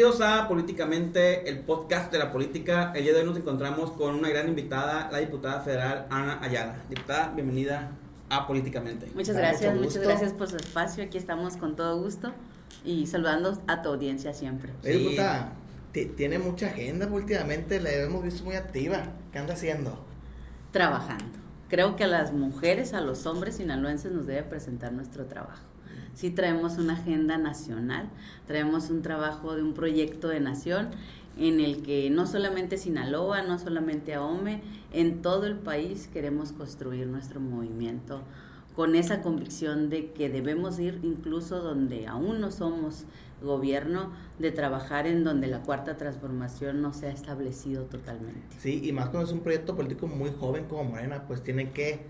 Bienvenidos a Políticamente, el podcast de la política. El día de hoy nos encontramos con una gran invitada, la diputada federal Ana Ayala. Diputada, bienvenida a Políticamente. Muchas gracias, muchas gracias por su espacio. Aquí estamos con todo gusto y saludando a tu audiencia siempre. Sí. diputada, tiene mucha agenda últimamente, la hemos visto muy activa. ¿Qué anda haciendo? Trabajando. Creo que a las mujeres, a los hombres sinaloenses nos debe presentar nuestro trabajo sí traemos una agenda nacional, traemos un trabajo de un proyecto de nación en el que no solamente Sinaloa, no solamente AOME, en todo el país queremos construir nuestro movimiento con esa convicción de que debemos ir incluso donde aún no somos gobierno, de trabajar en donde la cuarta transformación no se ha establecido totalmente. Sí, y más cuando es un proyecto político muy joven como Morena, pues tiene que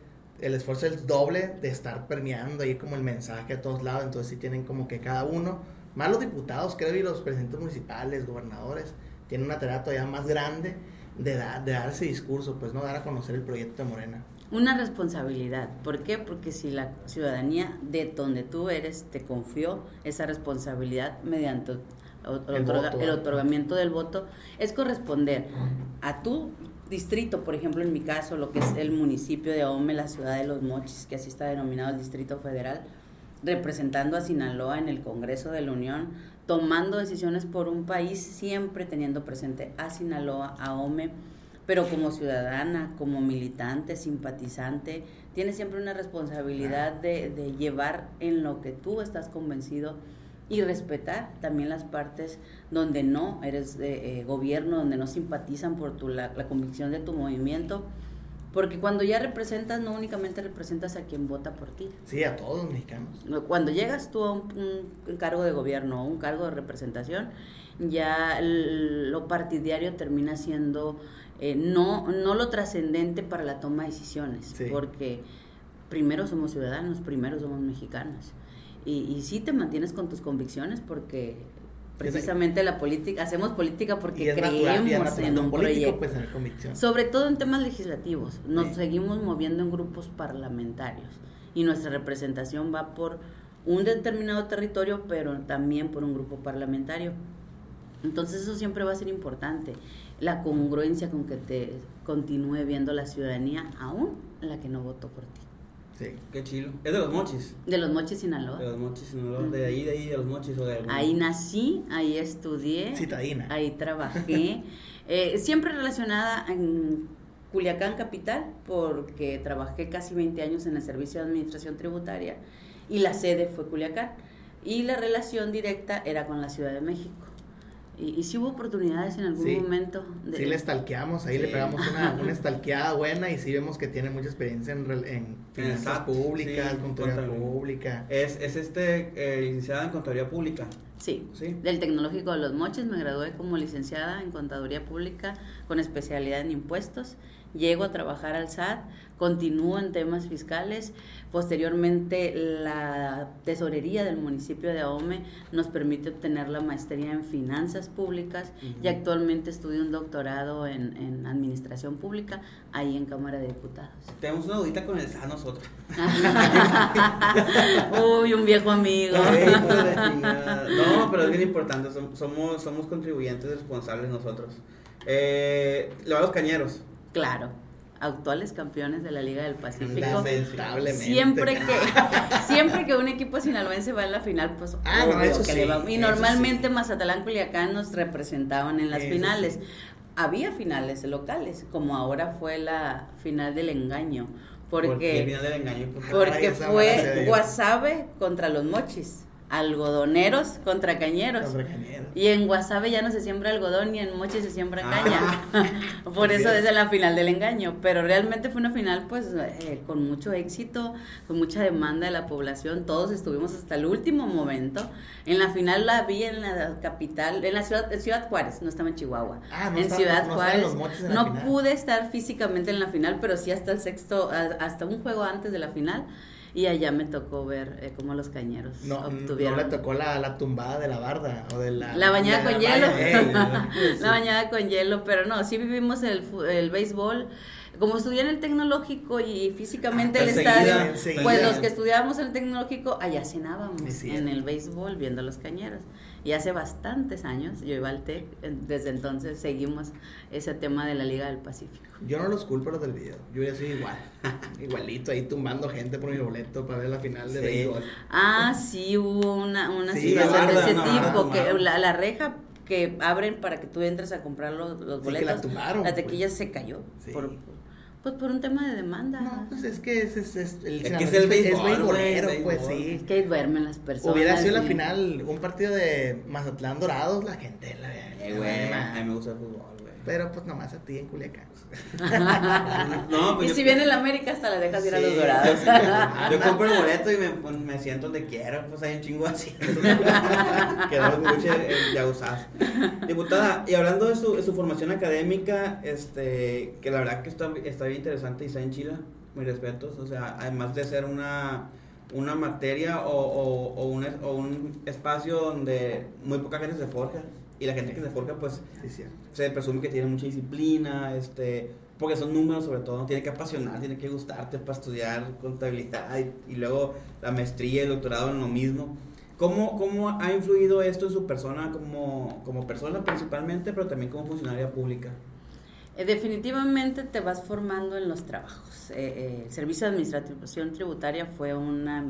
el esfuerzo es doble de estar permeando ahí como el mensaje a todos lados, entonces sí tienen como que cada uno, más los diputados, creo, y los presidentes municipales, gobernadores, tienen una tarea todavía más grande de, de dar ese discurso, pues no dar a conocer el proyecto de Morena. Una responsabilidad, ¿por qué? Porque si la ciudadanía de donde tú eres te confió esa responsabilidad mediante el, el otorgamiento del voto, es corresponder a tú distrito, por ejemplo, en mi caso, lo que es el municipio de Ome, la ciudad de Los Mochis, que así está denominado el Distrito Federal, representando a Sinaloa en el Congreso de la Unión, tomando decisiones por un país, siempre teniendo presente a Sinaloa, a Ome, pero como ciudadana, como militante, simpatizante, tiene siempre una responsabilidad de, de llevar en lo que tú estás convencido y respetar también las partes donde no eres de, eh, gobierno, donde no simpatizan por tu, la, convicción de tu movimiento. Porque cuando ya representas, no únicamente representas a quien vota por ti. Sí, a todos los mexicanos. Cuando llegas tú a un, cargo de gobierno, un cargo de representación, ya lo partidario termina siendo eh, no, no lo trascendente para la toma de decisiones. Porque primero somos ciudadanos, primero somos mexicanos y, y sí te mantienes con tus convicciones porque precisamente la política, hacemos política porque creemos en un proyecto. Pues, Sobre todo en temas legislativos, nos seguimos moviendo en grupos parlamentarios y nuestra representación va por un determinado territorio, pero también por un grupo parlamentario. Entonces eso siempre va a ser importante, la congruencia con que te continúe viendo la ciudadanía, aún la que no votó por ti. Sí. Qué chilo. ¿Es de los mochis? De los mochis, Sinaloa. De los mochis, Sinaloa. De ahí, de ahí, de los mochis o de Ahí nací, ahí estudié. Citadina. Ahí trabajé. eh, siempre relacionada en Culiacán Capital, porque trabajé casi 20 años en el Servicio de Administración Tributaria y la sede fue Culiacán. Y la relación directa era con la Ciudad de México. Y, si hubo oportunidades en algún momento. De... Sí, le estalqueamos, ahí le pegamos una, una estalqueada buena y sí vemos que tiene mucha experiencia en, en finanzas públicas, contaduría pública. Es, es este, eh, licenciada en contaduría pública. Sí, del Tecnológico de los Moches me gradué como licenciada en contaduría pública con especialidad en impuestos. Llego a trabajar al SAT, continúo en temas fiscales Posteriormente, la tesorería del municipio de Ahome nos permite obtener la maestría en finanzas públicas y actualmente estudio un doctorado en, en, administración pública ahí en Cámara de Diputados. Tenemos una dudita con el SA nosotros. Uy, un viejo amigo. no, pero es bien importante, somos, somos contribuyentes responsables nosotros. Eh, los cañeros. Claro actuales campeones de la Liga del Pacífico. Lamentablemente. Siempre que, siempre que un equipo sinaloense va en la final, pues ah, que le va. Y normalmente Mazatlán Culiacán nos representaban en las finales. Había finales locales, como ahora fue la final del engaño. Porque, ¿Por qué final del engaño? Porque fue Guasave contra los Mochis algodoneros contra cañeros. Y en Guasave ya no se siembra algodón y en Moche se siembra ah. caña. Por eso es la final del engaño. Pero realmente fue una final pues eh, con mucho éxito, con mucha demanda de la población. Todos estuvimos hasta el último momento. En la final la vi en la capital, en la ciudad, en ciudad Juárez, no estaba en Chihuahua. Ah, en Ciudad Juárez. no pude estar físicamente en la final, pero sí hasta el sexto, hasta un juego antes de la final y allá me tocó ver eh, cómo los cañeros no, obtuvieron. No le tocó la, la tumbada de la barda o de la... La bañada con hielo. la bañada con hielo, pero no, sí vivimos el, el béisbol como estudié en el tecnológico y físicamente el estadio, pues los que estudiábamos el tecnológico, allá cenábamos en el béisbol viendo los cañeros. Y hace bastantes años, yo iba al TEC, desde entonces seguimos ese tema de la Liga del Pacífico. Yo no los culpo los del video, yo ya soy igual, igualito, ahí tumbando gente por mi boleto para ver la final de béisbol. Ah, sí, hubo una, una situación de ese tipo, que la, la reja que abren para que tú entres a comprar los, los boletos, la, la tequilla pues. se cayó por, pues por un tema de demanda. No, pues es que es, es, es el, es, que es el béisbol, es pues sí. Es que duermen las personas. Hubiera sido la final, un partido de Mazatlán Dorados, la gente la eh, güey, a mí me gusta el fútbol. Pero pues nomás a ti en Culiacán. no, pues y si viene el América hasta le dejas ir a los dorados. Yo, compro el boleto y me, me, siento donde quiera, pues hay un chingo así. Quedó mucho ya usados. Diputada, y hablando de su, de su, formación académica, este, que la verdad que está, está bien interesante y está en Chile, mis respetos. O sea, además de ser una una materia o, o, o, un, o un espacio donde muy poca gente se forja y la gente que se forja, pues, se presume que tiene mucha disciplina, este, porque son números sobre todo, tiene que apasionar, tiene que gustarte para estudiar contabilidad y, luego la maestría y el doctorado en lo mismo. ¿Cómo, ¿Cómo ha influido esto en su persona como, como persona principalmente, pero también como funcionaria pública? Eh, definitivamente te vas formando en los trabajos. Eh, eh, el Servicio de Administración Tributaria fue una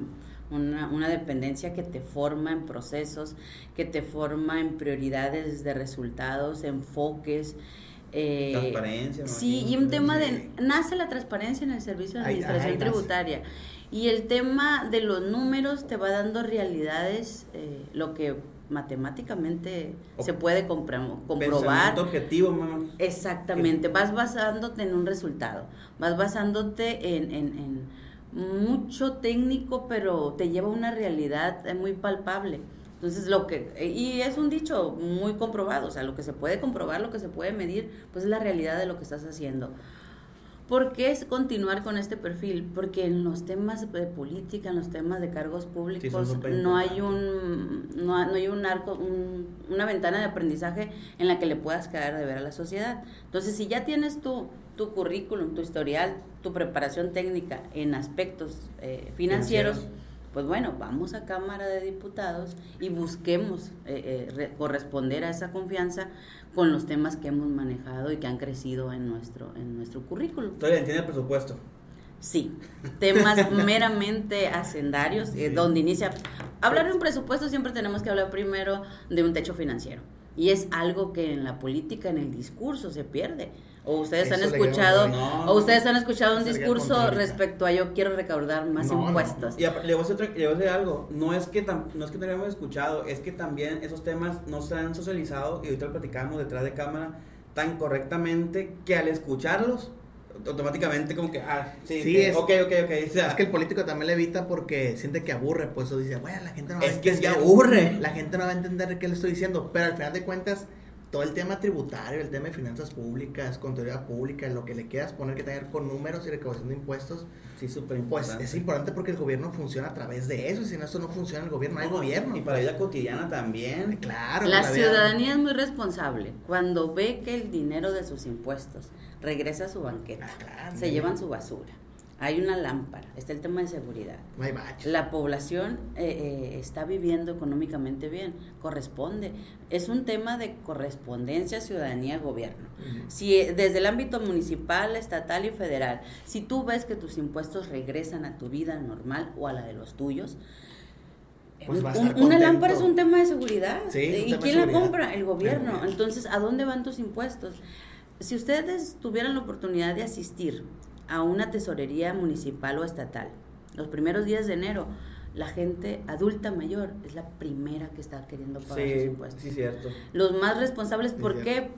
una, una, dependencia que te forma en procesos, que te forma en prioridades de resultados, enfoques. Eh, transparencia. Sí, y un tema de... Nace la transparencia en el servicio de administración tributaria. Y el tema de los números te va dando realidades, eh, lo que matemáticamente se puede comprobar. objetivo, mamá. Exactamente, vas basándote en un resultado, vas basándote en, en mucho técnico, pero te lleva a una realidad eh, muy palpable. Entonces, lo que, eh, y es un dicho muy comprobado, o sea, lo que se puede comprobar, lo que se puede medir, pues es la realidad de lo que estás haciendo. ¿Por qué es continuar con este perfil? Porque en los temas de política, en los temas de cargos públicos, no hay un no, hay un arco, una ventana de aprendizaje en la que le puedas quedar de ver a la sociedad. Entonces, si ya tienes tú tu currículum, tu historial, tu preparación técnica en aspectos eh, financieros, pues bueno, vamos a Cámara de Diputados y busquemos eh, eh, corresponder a esa confianza con los temas que hemos manejado y que han crecido en nuestro, en nuestro currículum. ¿Todavía entiende el presupuesto? Sí, temas meramente hacendarios, donde inicia... Hablar de un presupuesto siempre tenemos que hablar primero de un techo financiero. Y es algo que en la política, en el discurso, se pierde. O ustedes han escuchado, o ustedes han escuchado un discurso respecto a yo quiero recaudar más impuestos. Y le voy, a decir, algo, no es que no es que no hayamos escuchado, es que también esos temas no se han socializado y ahorita lo platicamos detrás de cámara tan correctamente que al escucharlos automáticamente como que, ah, sí, es, ok, ok, ok. es que el político también le evita porque siente que aburre, pues eso dice, bueno, la gente no va a entender. Es que aburre. La gente no va a entender qué le estoy diciendo, pero al final de cuentas todo el tema tributario, el tema de finanzas públicas, contabilidad pública, lo que le quieras poner que tener con números y recaudación de impuestos, sí, súper importante. Pues es importante porque el gobierno funciona a través de eso, y si no, eso no funciona el gobierno, no, hay gobierno. Y para la vida cotidiana también. Claro. La ciudadanía es muy responsable cuando ve que el dinero de sus impuestos regresa a su banqueta, ah, se llevan su basura hay una lámpara, está el tema de seguridad. La población eh, eh, está viviendo económicamente bien, corresponde. Es un tema de correspondencia ciudadanía-gobierno. Si eh, desde el ámbito municipal, estatal y federal, si tú ves que tus impuestos regresan a tu vida normal o a la de los tuyos, pues una lámpara es un tema de seguridad. ¿Y quién la compra? El gobierno. Entonces, ¿a dónde van tus impuestos? Si ustedes tuvieran la oportunidad de asistir a una tesorería municipal o estatal. Los primeros días de enero, la gente adulta mayor es la primera que está queriendo pagar sus impuestos. Sí, cierto. Los más responsables, ¿por qué?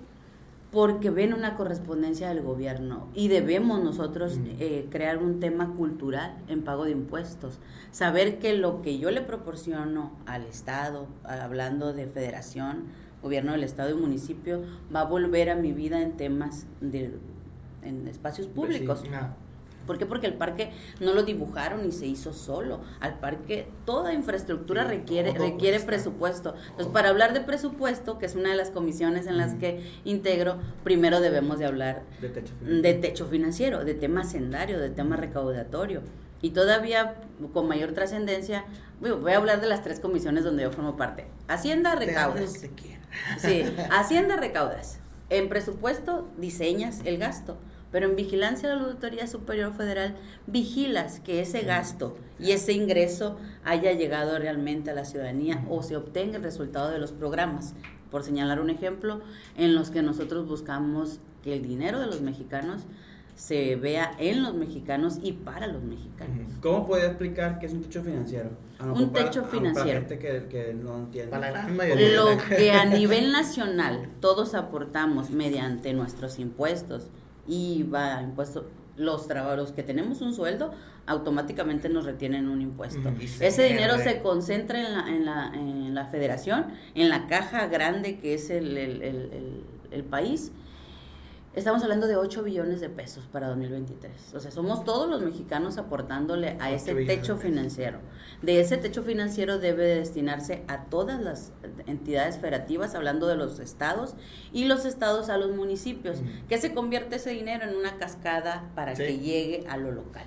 Porque ven una correspondencia del gobierno y debemos nosotros eh, crear un tema cultural en pago de impuestos. Saber que lo que yo le proporciono al Estado, hablando de federación, gobierno del Estado y municipio, va a volver a mi vida en temas de en espacios pues públicos. ¿Por qué? Porque el parque no lo dibujaron y se hizo solo. Al parque toda infraestructura requiere, requiere presupuesto. Entonces, para hablar de presupuesto, que es una de las comisiones en las que integro, primero debemos de hablar De techo de financiero. techo financiero, de tema sendario, de tema recaudatorio. Y todavía con mayor trascendencia, voy a hablar de las tres comisiones donde yo formo parte. Hacienda recaudas. Sí, Hacienda recaudas. En presupuesto diseñas el gasto, pero en vigilancia de la Auditoría Superior Federal vigilas que ese gasto y ese ingreso haya llegado realmente a la ciudadanía o se obtenga el resultado de los programas. Por señalar un ejemplo, en los que nosotros buscamos que el dinero de los mexicanos se vea en los mexicanos y para los mexicanos. ¿Cómo podría explicar qué es un techo financiero? Un para- techo a- financiero. Para gente que, que no entiende. Para la gran mayoría. Lo que a nivel nacional todos aportamos mediante nuestros impuestos, IVA, impuestos, los trabajadores que tenemos un sueldo, automáticamente nos retienen un impuesto. Ujú. Ese dinero se concentra en la, en la, en la federación, en la caja grande que es el- el- el país. Estamos hablando de 8 billones de pesos para 2023. O sea, somos todos los mexicanos aportándole a 8 ese techo financiero. De ese techo financiero debe de destinarse a todas las entidades federativas, hablando de los estados, y los estados a los municipios, Ujú. que se convierte ese dinero en una cascada para Sí. que llegue a lo local.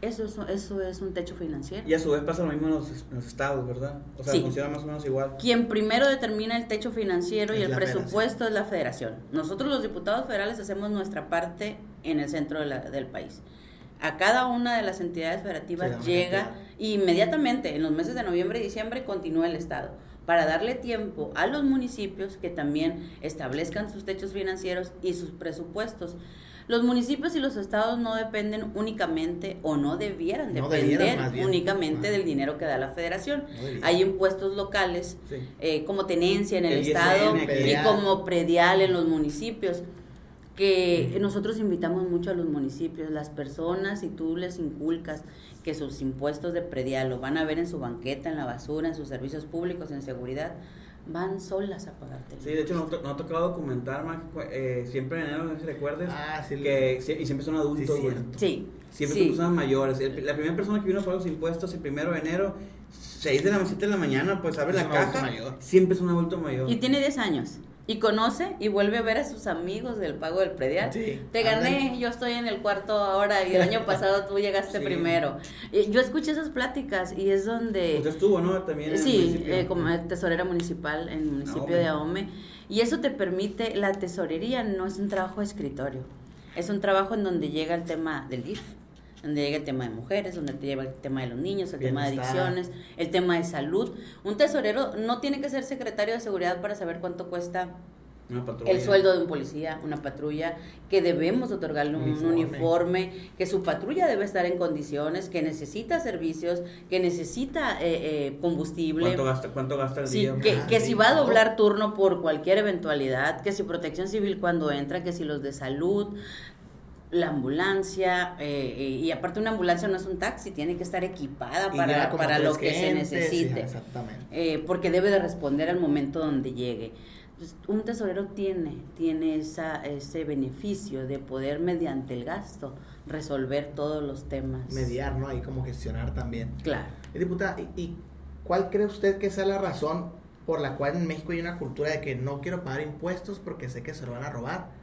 Eso es, eso es un techo financiero. Y a su vez pasa lo mismo en los, en los estados, ¿verdad? O sea, Sí. funciona más o menos igual. Quien primero determina el techo financiero y el presupuesto es la federación. Nosotros los diputados federales hacemos nuestra parte en el centro de la- del país. A cada una de las entidades federativas llega cantidad. inmediatamente, en los meses de noviembre y diciembre, continúa el Estado, para darle tiempo a los municipios que también establezcan sus techos financieros y sus presupuestos. Los municipios y los estados no dependen únicamente o no debieran No depender debieran, únicamente Ah. del dinero que da la federación. No. Hay impuestos locales Sí. eh, como tenencia en el, estado y como predial en los municipios que nosotros invitamos mucho a los municipios, las personas, si tú les inculcas que sus impuestos de predial lo van a ver en su banqueta, en la basura, en sus servicios públicos, en seguridad, van solas a pagarte. el Sí, de hecho nos, to- nos ha tocado documentar, Mac, eh, siempre en enero, no sé si recuerdes, Ah, sí. que sie- y siempre son adultos, Sí. Sí, Siempre sí. son personas mayores. El- la primera persona que vino a pagar los impuestos el primero de enero, 6 de la 7 de la mañana, pues abre Es la un adulto caja. mayor. Siempre es un adulto mayor. Y tiene 10 años. Y conoce y vuelve a ver a sus amigos del pago del predial. Sí. Te gané, yo estoy en el cuarto ahora y el año pasado tú llegaste Sí. primero. Y yo escuché esas pláticas y es donde... Usted estuvo, ¿no? También en el Sí, municipio. eh, como tesorera municipal en el municipio de Ahome. Y eso te permite, la tesorería no es un trabajo de escritorio, es un trabajo en donde llega el tema del DIF, donde llega el tema de mujeres, donde te lleva el tema de los niños, el tema de adicciones, el tema de salud. Un tesorero no tiene que ser secretario de seguridad para saber cuánto cuesta el sueldo de un policía, una patrulla, que debemos otorgarle un Uniforme. uniforme, que su patrulla debe estar en condiciones, que necesita servicios, que necesita eh, eh, combustible. ¿Cuánto gasta, cuánto gasta el Sí, día? que, Ah, que sí, si va a doblar turno por cualquier eventualidad, que si protección civil cuando entra, que si los de salud, la ambulancia, eh, y aparte una ambulancia no es un taxi, tiene que estar equipada para, para lo que se necesite, exactamente. eh, porque debe de responder al momento donde llegue. Entonces, un tesorero tiene, tiene esa, ese beneficio de poder mediante el gasto resolver todos los temas. Mediar, ¿no? Ahí como gestionar también. Claro. Diputada, ¿y, y cuál cree usted que sea la razón por la cual en México hay una cultura de que no quiero pagar impuestos porque sé que se lo van a robar?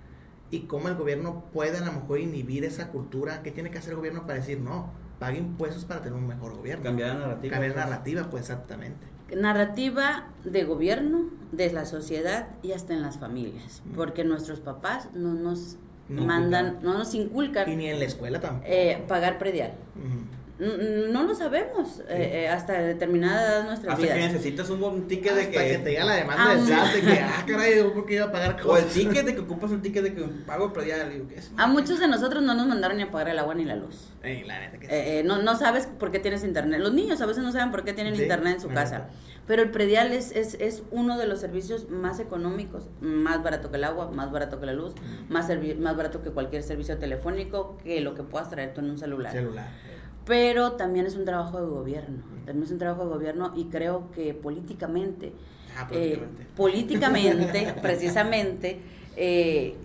¿Y cómo el gobierno puede a lo mejor inhibir esa cultura? ¿Qué tiene que hacer el gobierno para decir no? Pague impuestos para tener un mejor gobierno. Cambiar la narrativa. Cambiar pues. narrativa, pues exactamente. narrativa de gobierno, de la sociedad y hasta en las familias, porque nuestros papás no nos No mandan, inculcan. no nos Y inculcan ni en la escuela tampoco. eh, pagar predial. No lo sabemos eh, eh, hasta determinada edad de nuestras Hasta que necesitas un buen ticket de Hasta que... que te llega la demanda Ah. SAT de que, ah, caray, por qué iba a pagar O el ticket de que ocupas un ticket de que pago. Digo, ¿qué es? A muchos de nosotros no nos mandaron ni a pagar el agua ni la luz. Ey, la neta que sí. Eh, eh, no, no sabes por qué tienes internet. Los niños a veces no saben por qué tienen Sí, internet en su casa. neta. Pero el predial es, es, es uno de los servicios más económicos, más barato que el agua, más barato que la luz, más, más barato que cualquier servicio telefónico, que lo que puedas traer tú en un celular. Celular. Pero también es un trabajo de gobierno, también es un trabajo de gobierno y creo que políticamente, Ah, eh, políticamente. precisamente, eh,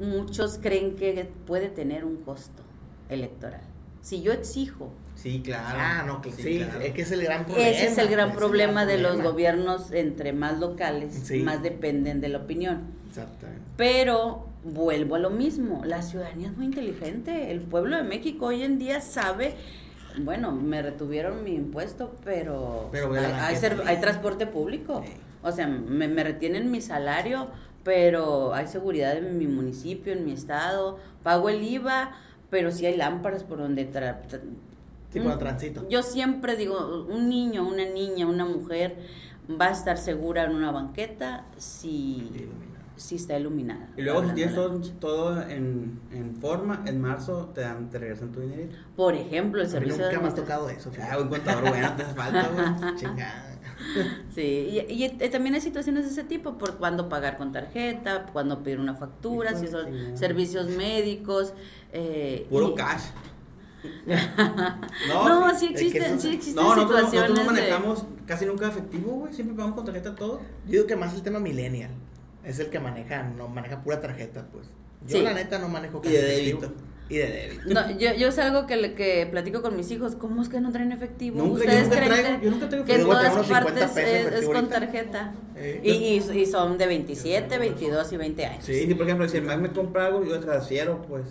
muchos creen que puede tener un costo. electoral. Si yo exijo Sí, claro. Ah, no, que Sí, sí, claro. es que es el gran problema. Ese es el gran es problema de los gobiernos entre más locales, Sí. más dependen de la opinión. Exactamente. Pero vuelvo a lo mismo, la ciudadanía es muy inteligente, el pueblo de México hoy en día sabe, bueno, me retuvieron mi impuesto, pero, Pero hay, hay banqueta. ser- hay transporte público, Sí. o sea, me, me retienen mi salario, pero hay seguridad en mi municipio, en mi estado, pago el IVA, pero sí hay lámparas por donde... tra- tra- Sí, un- por tránsito. Yo siempre digo, un niño, una niña, una mujer va a estar segura en una banqueta si. Si está iluminada. Y luego si tienes de todo, todo en, en forma, en marzo te dan, te regresan tu dinero. Por ejemplo, el servicio de nunca me ha tocado eso, Ah, un contador bueno, te hace falta, güey. Chingada. Sí, y, y, también hay situaciones de ese tipo, por cuándo pagar con tarjeta, cuándo pedir una factura, si de son servicios médicos. Eh, Puro y- cash. No, sí es que existen, eso- sí existen No, nosotros, situaciones nosotros no de- manejamos casi nunca efectivo, güey. Siempre pagamos con tarjeta todo. Yo digo que más el tema millennial. Es el que maneja, no maneja pura tarjeta, pues. Yo Sí. la neta no manejo Y de débito. Y de débito. No, yo, yo es algo que, le- que platico con mis hijos, ¿cómo es que no traen efectivo? Nunca, yo ¿Ustedes nunca creen traigo- que- yo nunca traigo que en todas Tengo unos 50 partes es, con tarjeta? Eh. Y, y, y son de 27, 22 y 20 años. Sí, sí, por ejemplo, si el Mac me compra algo, yo transfiero, pues.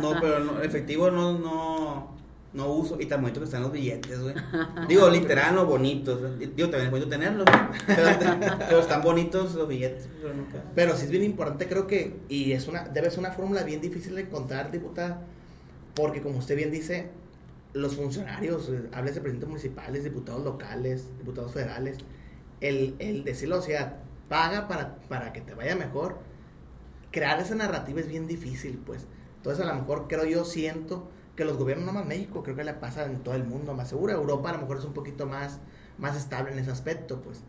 No, pero no, efectivo no, no, no uso. Y tan bonito que están los billetes, güey. Digo, literal, no bonitos. Digo, también es bonito tenerlos. Pero, pero están bonitos los billetes, pero nunca. Pero sí es bien importante, creo que, y es una, debe ser una fórmula bien difícil de encontrar, diputada, porque como usted bien dice, los funcionarios, eh, háblese de presidentes municipales, diputados locales, diputados federales, el, el decirlo, o sea, paga para, para que te vaya mejor, crear esa narrativa es bien difícil, pues. Entonces, a lo mejor creo yo, siento que los gobiernos, no más México, creo que le pasa en todo el mundo más seguro. Europa a lo mejor es un poquito más, más estable en ese aspecto, pues.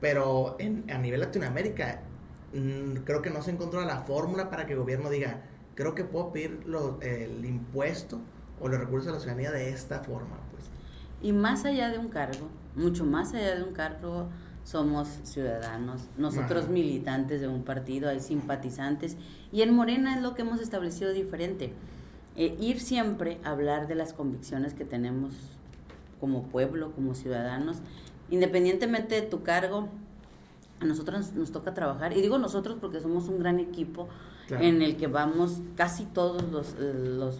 Pero en, a nivel Latinoamérica, mm, creo que no se encontró la fórmula para que el gobierno diga, creo que puedo pedir lo- el impuesto o los recursos de la ciudadanía de esta forma, pues. Y más allá de un cargo, mucho más allá de un cargo, somos ciudadanos, nosotros Ajá. militantes de un partido, hay simpatizantes, y en Morena es lo que hemos establecido diferente. Eh, ir siempre a hablar de las convicciones que tenemos como pueblo, como ciudadanos, independientemente de tu cargo, a nosotros nos toca trabajar, y digo nosotros porque somos un gran equipo Claro. en el que vamos casi todos los, los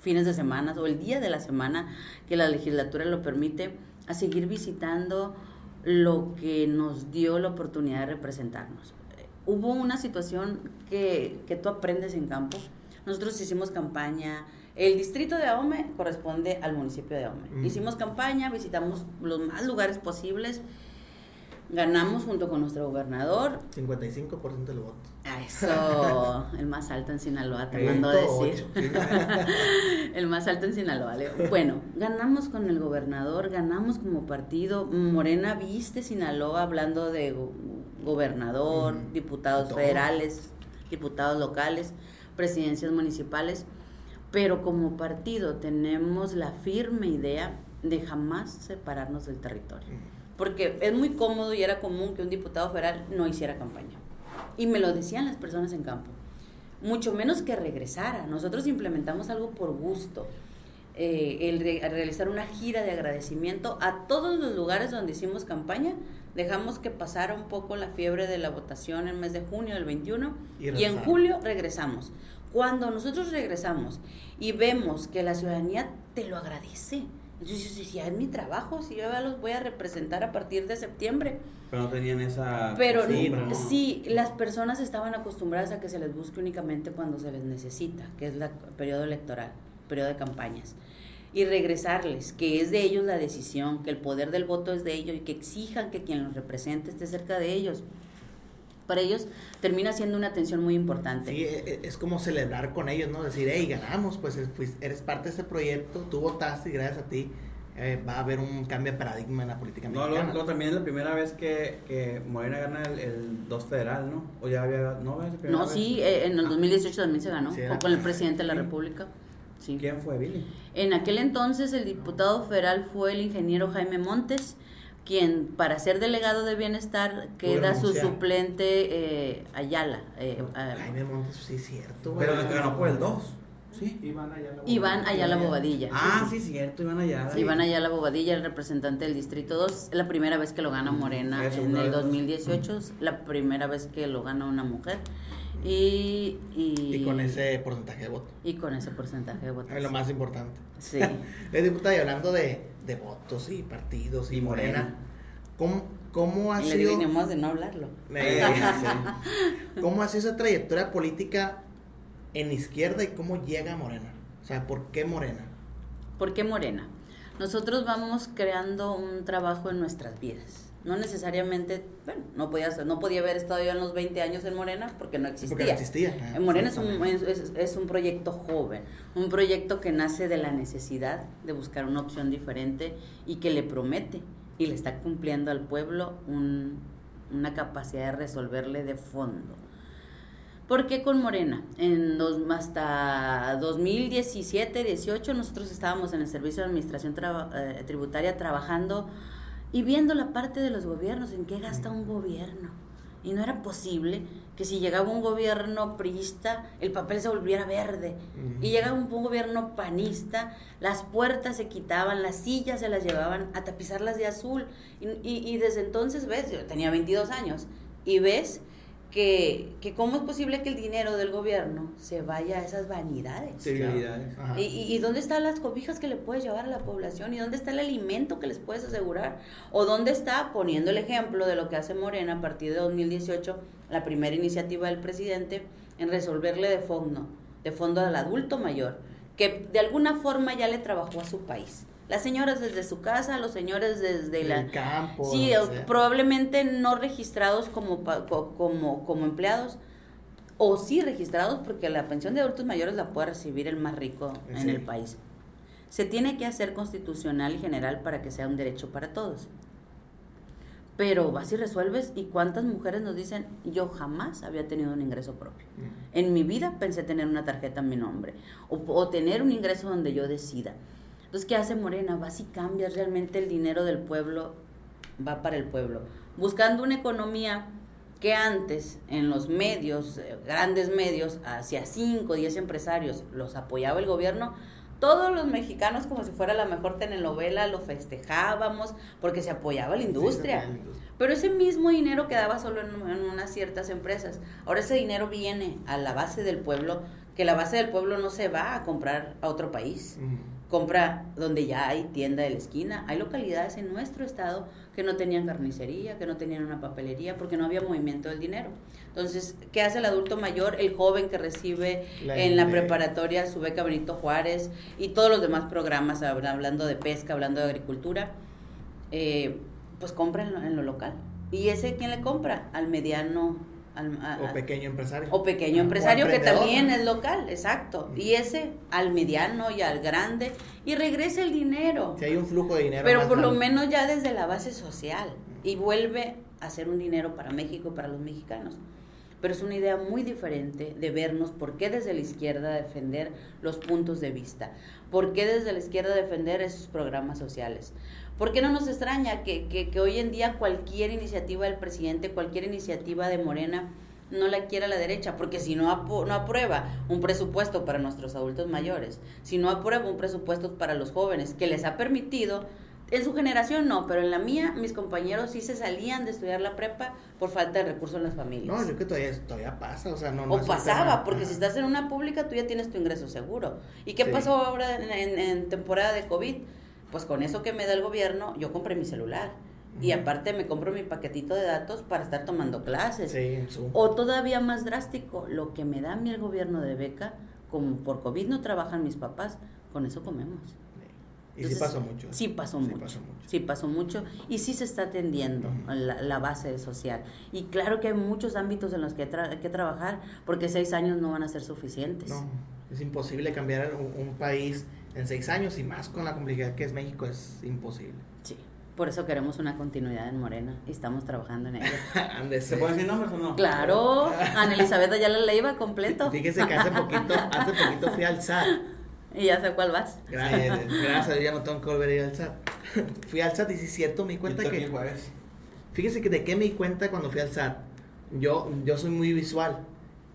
fines de semana o el día de la semana que la legislatura lo permite, a seguir visitando lo que nos dio la oportunidad de representarnos. Hubo una situación que, que tú aprendes en campo. Nosotros hicimos campaña, el distrito de Ahome corresponde al municipio de Ahome. Mm. Hicimos campaña, visitamos los más lugares posibles, ganamos junto con nuestro gobernador, 55% del voto. eso, el más alto en Sinaloa, te mandó a decir. 108, sí. El más alto en Sinaloa. Leo. Bueno, ganamos con el gobernador, ganamos como partido. Morena viste Sinaloa hablando de go- gobernador, Ujú. diputados Todo. federales, diputados locales, presidencias municipales. Pero como partido tenemos la firme idea de jamás separarnos del territorio. Porque es muy cómodo y era común que un diputado federal no hiciera campaña. Y me lo decían las personas en campo. Mucho menos que regresara. Nosotros implementamos algo por gusto. Eh, el de realizar una gira de agradecimiento a todos los lugares donde hicimos campaña. Dejamos que pasara un poco la fiebre de la votación en el mes de junio del 21 Y y, en julio regresamos. Cuando nosotros regresamos y vemos que la ciudadanía te lo agradece, entonces si es mi trabajo, si yo los voy a representar a partir de septiembre, Pero no tenían esa. pero sí, las personas estaban acostumbradas a que se les busque únicamente cuando se les necesita, que es el periodo electoral, periodo de campañas. Y regresarles, que es de ellos la decisión, que el poder del voto es de ellos y que exijan que quien los represente esté cerca de ellos. Para ellos termina siendo una atención muy importante. Sí, e- e- es como celebrar con ellos, ¿no? Decir, hey, ganamos, pues eres parte de este proyecto, tú votaste y gracias a ti eh, va a haber un cambio de paradigma en la política No, luego, luego también es la primera vez que, que Morena gana el, el 2 federal, ¿no? O ya había. No, es la primera No, vez. sí, eh, en el 2018 también se ganó, Sí, con- el presidente de la sí. República. Sí. ¿Quién fue, Billy? En aquel entonces el diputado federal fue el ingeniero Jaime Montes, quien para ser delegado de bienestar queda su suplente eh, Ayala. eh, a- Jaime Montes, sí, es cierto. Pero ganó por el 2. Sí. Iván Ayala. Iván Ayala Bobadilla. Ah, sí, cierto, Iván Ayala. Iván Ayala Bobadilla, el representante del Distrito 2, es la primera vez que lo gana Morena Es en el vez. 2018, es la primera vez que lo gana una mujer y, y, Y con ese porcentaje de voto. y con ese porcentaje de votos. Es lo más importante. Sí. Es diputada, y hablando de, de votos y partidos y, Y Morena, Morena. ¿cómo, cómo ha Y le sido... vinimos de no hablarlo. Eh, sí. ¿Cómo ha sido esa trayectoria política en izquierda y cómo llega a Morena? O sea, ¿por qué Morena? ¿Por qué Morena? Nosotros vamos creando un trabajo en nuestras vidas. No necesariamente, bueno, no podía, ser- no podía haber estado yo en los 20 años en Morena porque no existía. Porque no existía. En Morena es un, es, es- es un proyecto joven, un proyecto que nace de la necesidad de buscar una opción diferente y que le promete y le está cumpliendo al pueblo un- una capacidad de resolverle de fondo. ¿Por qué con Morena? En dos, hasta 2017, 18 nosotros estábamos en el Servicio de Administración Traba- eh, Tributaria trabajando y viendo la parte de los gobiernos, en qué gasta un gobierno. Y no era posible que si llegaba un gobierno priista, el papel se volviera verde. Y llegaba un gobierno panista, las puertas se quitaban, las sillas se las llevaban a tapizarlas de azul. Y, y- y desde entonces ves, yo tenía 22 años, y ves que, que cómo es posible que el dinero del gobierno se vaya a esas vanidades. Trivialidades. Ajá. ¿Y, y, y dónde están las cobijas que le puedes llevar a la población? ¿Y dónde está el alimento que les puedes asegurar? ¿O dónde está, poniendo el ejemplo de lo que hace Morena a partir de 2018, la primera iniciativa del presidente en resolverle de fondo, de fondo al adulto mayor, que de alguna forma ya le trabajó a su país? Las señoras desde su casa, los señores desde la... El campo. Sí, donde o sea. probablemente no registrados como, como, como empleados, o sí registrados porque la pensión de adultos mayores la puede recibir el más rico en el país. Se tiene que hacer constitucional y general para que sea un derecho para todos. Pero vas y resuelves y cuántas mujeres nos dicen, yo jamás había tenido un ingreso propio. Ujú. En mi vida pensé tener una tarjeta a mi nombre o, o tener un ingreso donde yo decida. Entonces, ¿qué hace Morena? Vas y cambias realmente el dinero del pueblo, va para el pueblo. Buscando una economía que antes en los medios, eh, grandes medios, hacia 5 o 10 empresarios los apoyaba el gobierno, todos los mexicanos como si fuera la mejor telenovela lo festejábamos porque se apoyaba la industria. Sí. Pero ese mismo dinero quedaba solo en, en unas ciertas empresas. Ahora ese dinero viene a la base del pueblo, que la base del pueblo no se va a comprar a otro país. Compra donde ya hay tienda de la esquina. Hay localidades en nuestro estado que no tenían carnicería, que no tenían una papelería, porque no había movimiento del dinero. Entonces, ¿qué hace el adulto mayor? El joven que recibe La en la preparatoria su beca Benito Juárez y todos los demás programas, hab- hablando de pesca, hablando de agricultura, eh, pues compra en lo, en lo local. ¿Y ese quién le compra? Al mediano. Al, a- O pequeño empresario. o pequeño O empresario que también ¿no? es local, exacto. Y ese al mediano y al grande y regresa el dinero. Si hay un flujo de dinero. Pero por lo menos ya desde la base social y vuelve a ser un dinero para México para los mexicanos. Pero es una idea muy diferente de vernos por qué desde la izquierda defender los puntos de vista, por qué desde la izquierda defender esos programas sociales. ¿Por qué no nos extraña que, que, que hoy en día cualquier iniciativa del presidente, cualquier iniciativa de Morena, no la quiera la derecha? Porque si no, no aprueba un presupuesto para nuestros adultos mayores, si no aprueba un presupuesto para los jóvenes, que les ha permitido, en su generación no, pero en la mía, mis compañeros sí se salían de estudiar la prepa por falta de recursos en las familias. No, yo creo que todavía, todavía pasa. O sea, no. no O pasaba, porque Ajá. si estás en una pública, tú ya tienes tu ingreso seguro. ¿Y qué Sí. pasó ahora en, en- en temporada de COVID? Pues con eso que me da el gobierno, yo compré mi celular. Y aparte me compro mi paquetito de datos para estar tomando clases. Sí. O todavía más drástico, lo que me da a mí el gobierno de beca, como por COVID no trabajan mis papás, con eso comemos. Y sí pasó mucho. Sí pasó Sí mucho. pasó mucho. Sí pasó mucho. Y sí se está atendiendo la, la base social. Y claro que hay muchos ámbitos en los que tra- hay que trabajar, porque seis años no van a ser suficientes. No, es imposible cambiar un, un país en seis años y más con la complejidad que es México, es imposible. Sí. Por eso queremos una continuidad en Morena y estamos trabajando en ello. ¿Se pueden decir nombres o no? claro, Ana Elizabeth ya la iba completo. Fíjese que hace poquito, hace poquito fui al SAT. Y ya sé cuál vas. Gracias, Dios ya no tengo que volver a ir al SAT. Fui al SAT y es cierto, me di cuenta Yo que... jueves. Fíjese que de qué me di cuenta cuando fui al SAT. Yo, yo soy muy visual.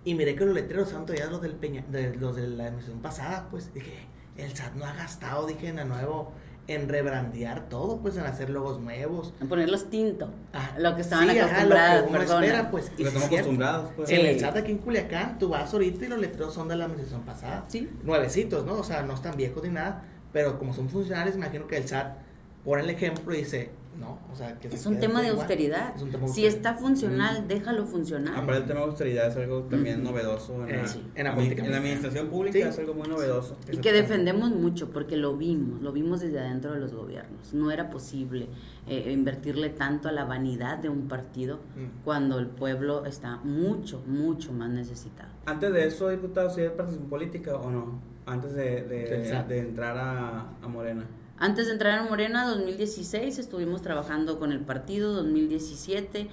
Y miré que los letreros son todavía los, del Peña, de, los de la emisión pasada, pues dije, el SAT no ha gastado, dije, en nuevo, en rebrandear todo, pues en hacer logos nuevos. En ponerlos tinto. Ah, lo que estaban acostumbrados, lo que espera, pues. Y estamos acostumbrados, pues. En el SAT aquí en Culiacán, tú vas ahorita y los letreros son de la administración pasada. Sí. Nuevecitos, ¿no? O sea, no están viejos ni nada, pero como son funcionarios, imagino que el SAT pone el ejemplo y dice, no, o sea, que es un tema de austeridad. Si está funcional, déjalo funcionar. Aparte el tema de austeridad es algo también novedoso en, la, en, la, administración pública, es algo muy novedoso. Y que defendemos mucho porque lo vimos, lo vimos desde adentro de los gobiernos. No era posible eh, invertirle tanto a la vanidad de un partido cuando el pueblo está mucho, mucho más necesitado. Antes de eso, diputado, ¿sí hay participación política o no? Antes de, de, entrar a, a Morena. Antes de entrar a Morena, 2016, estuvimos trabajando con el partido, 2017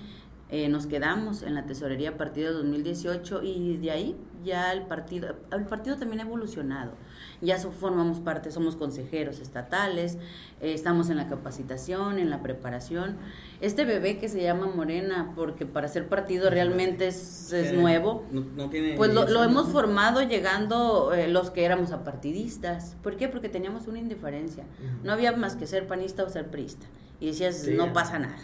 eh, nos quedamos en la tesorería partido 2018 y de ahí ya el partido, el partido también ha evolucionado. Ya formamos parte, somos consejeros estatales, eh, estamos en la capacitación, en la preparación. Este bebé que se llama Morena, porque para ser partido realmente es, nuevo, pues lo, hemos formado llegando eh, los que éramos apartidistas. ¿Por qué? Porque teníamos una indiferencia. No había más que ser panista o ser priista. Y decías, no pasa nada.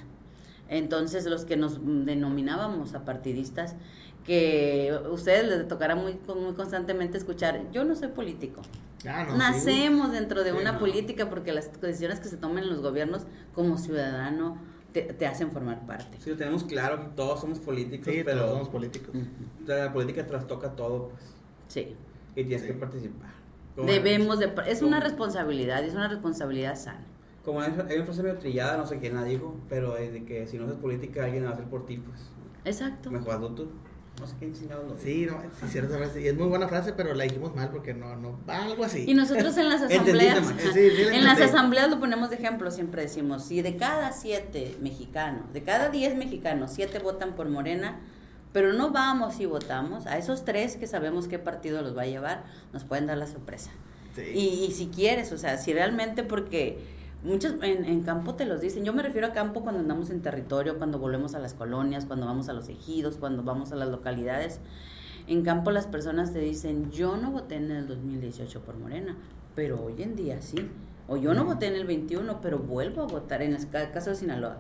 Entonces los que nos denominábamos apartidistas, que ustedes les tocará muy, muy constantemente escuchar, yo no soy político. Ah, Nacemos dentro de una política porque las decisiones que se toman en los gobiernos como ciudadano te, hacen formar parte. Sí, tenemos claro que todos somos políticos, pero todos somos políticos. La política trastoca todo, pues. Sí. Y tienes que participar. Debemos de... Es una responsabilidad, es una responsabilidad sana como hay, una frase medio trillada, no sé quién la dijo, pero es de que si no haces política, alguien la va a hacer por ti, pues. Exacto. Mejor hazlo tú. No sé quién chingado lo Sí, no, sí, cierta frase. Y es muy buena frase, pero la dijimos mal porque no, no, algo así. Y nosotros en las asambleas, en las asambleas lo ponemos de ejemplo, siempre decimos, si de cada siete mexicanos, de cada diez mexicanos, siete votan por Morena, pero no vamos y votamos, a esos tres que sabemos qué partido los va a llevar, nos pueden dar la sorpresa. Sí. Y, y si quieres, o sea, si realmente porque Muchos en, en, campo te los dicen. Yo me refiero a campo cuando andamos en territorio, cuando volvemos a las colonias, cuando vamos a los ejidos, cuando vamos a las localidades. En campo las personas te dicen, yo no voté en el 2018 por Morena, pero hoy en día sí. O yo no voté en el 21, pero vuelvo a votar, en el caso de Sinaloa,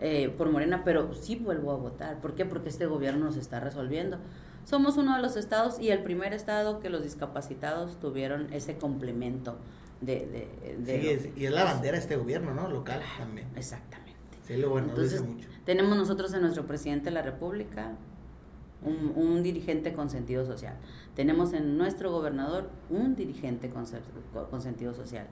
eh, por Morena, pero sí vuelvo a votar. ¿Por qué? Porque este gobierno nos está resolviendo. Somos uno de los estados y el primer estado que los discapacitados tuvieron ese complemento de... de, sí, y es la bandera de este gobierno, ¿no? Local también. Exactamente. Sí, lo bueno, Entonces, mucho. tenemos nosotros en nuestro presidente de la República un, un, dirigente con sentido social. Tenemos en nuestro gobernador un dirigente con, con, sentido social.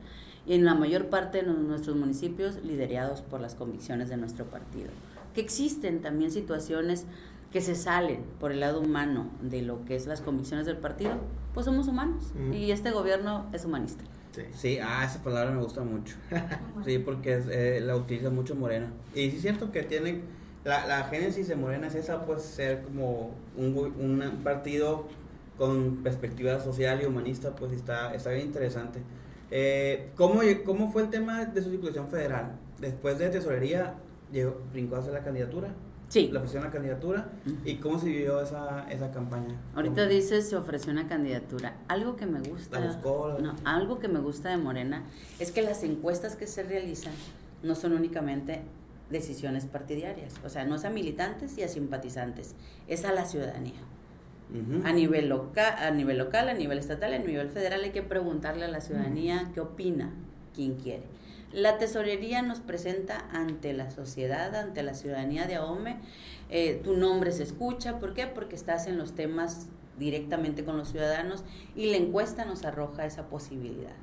Y en la mayor parte de nuestros municipios liderados por las convicciones de nuestro partido. Que existen también situaciones que se salen por el lado humano de lo que es las convicciones del partido, pues somos humanos. Y este gobierno es humanista. Sí. ah, esa palabra me gusta mucho. sí, porque eh, la utiliza mucho Morena. Y sí es cierto que tiene, la, la génesis de Morena es esa, pues ser como un, un partido con perspectiva social y humanista, pues está, está bien interesante. Eh, ¿cómo, ¿Cómo fue el tema de su situación federal? Después de tesorería, llegó, brincó a hacer la candidatura. Sí. Le ofreció una candidatura. ¿Y cómo se vivió esa, esa campaña? Ahorita dices se ofreció una candidatura. Algo que me gusta. no, algo que me gusta de Morena es que las encuestas que se realizan no son únicamente decisiones partidarias. O sea, no es a militantes y a simpatizantes, es a la ciudadanía. a, nivel local, a nivel local, a nivel estatal, a nivel federal hay que preguntarle a la ciudadanía qué opina, quién quiere. La tesorería nos presenta ante la sociedad, ante la ciudadanía de AOME. Eh, tu nombre se escucha, ¿por qué? Porque estás en los temas directamente con los ciudadanos y la encuesta nos arroja esa posibilidad.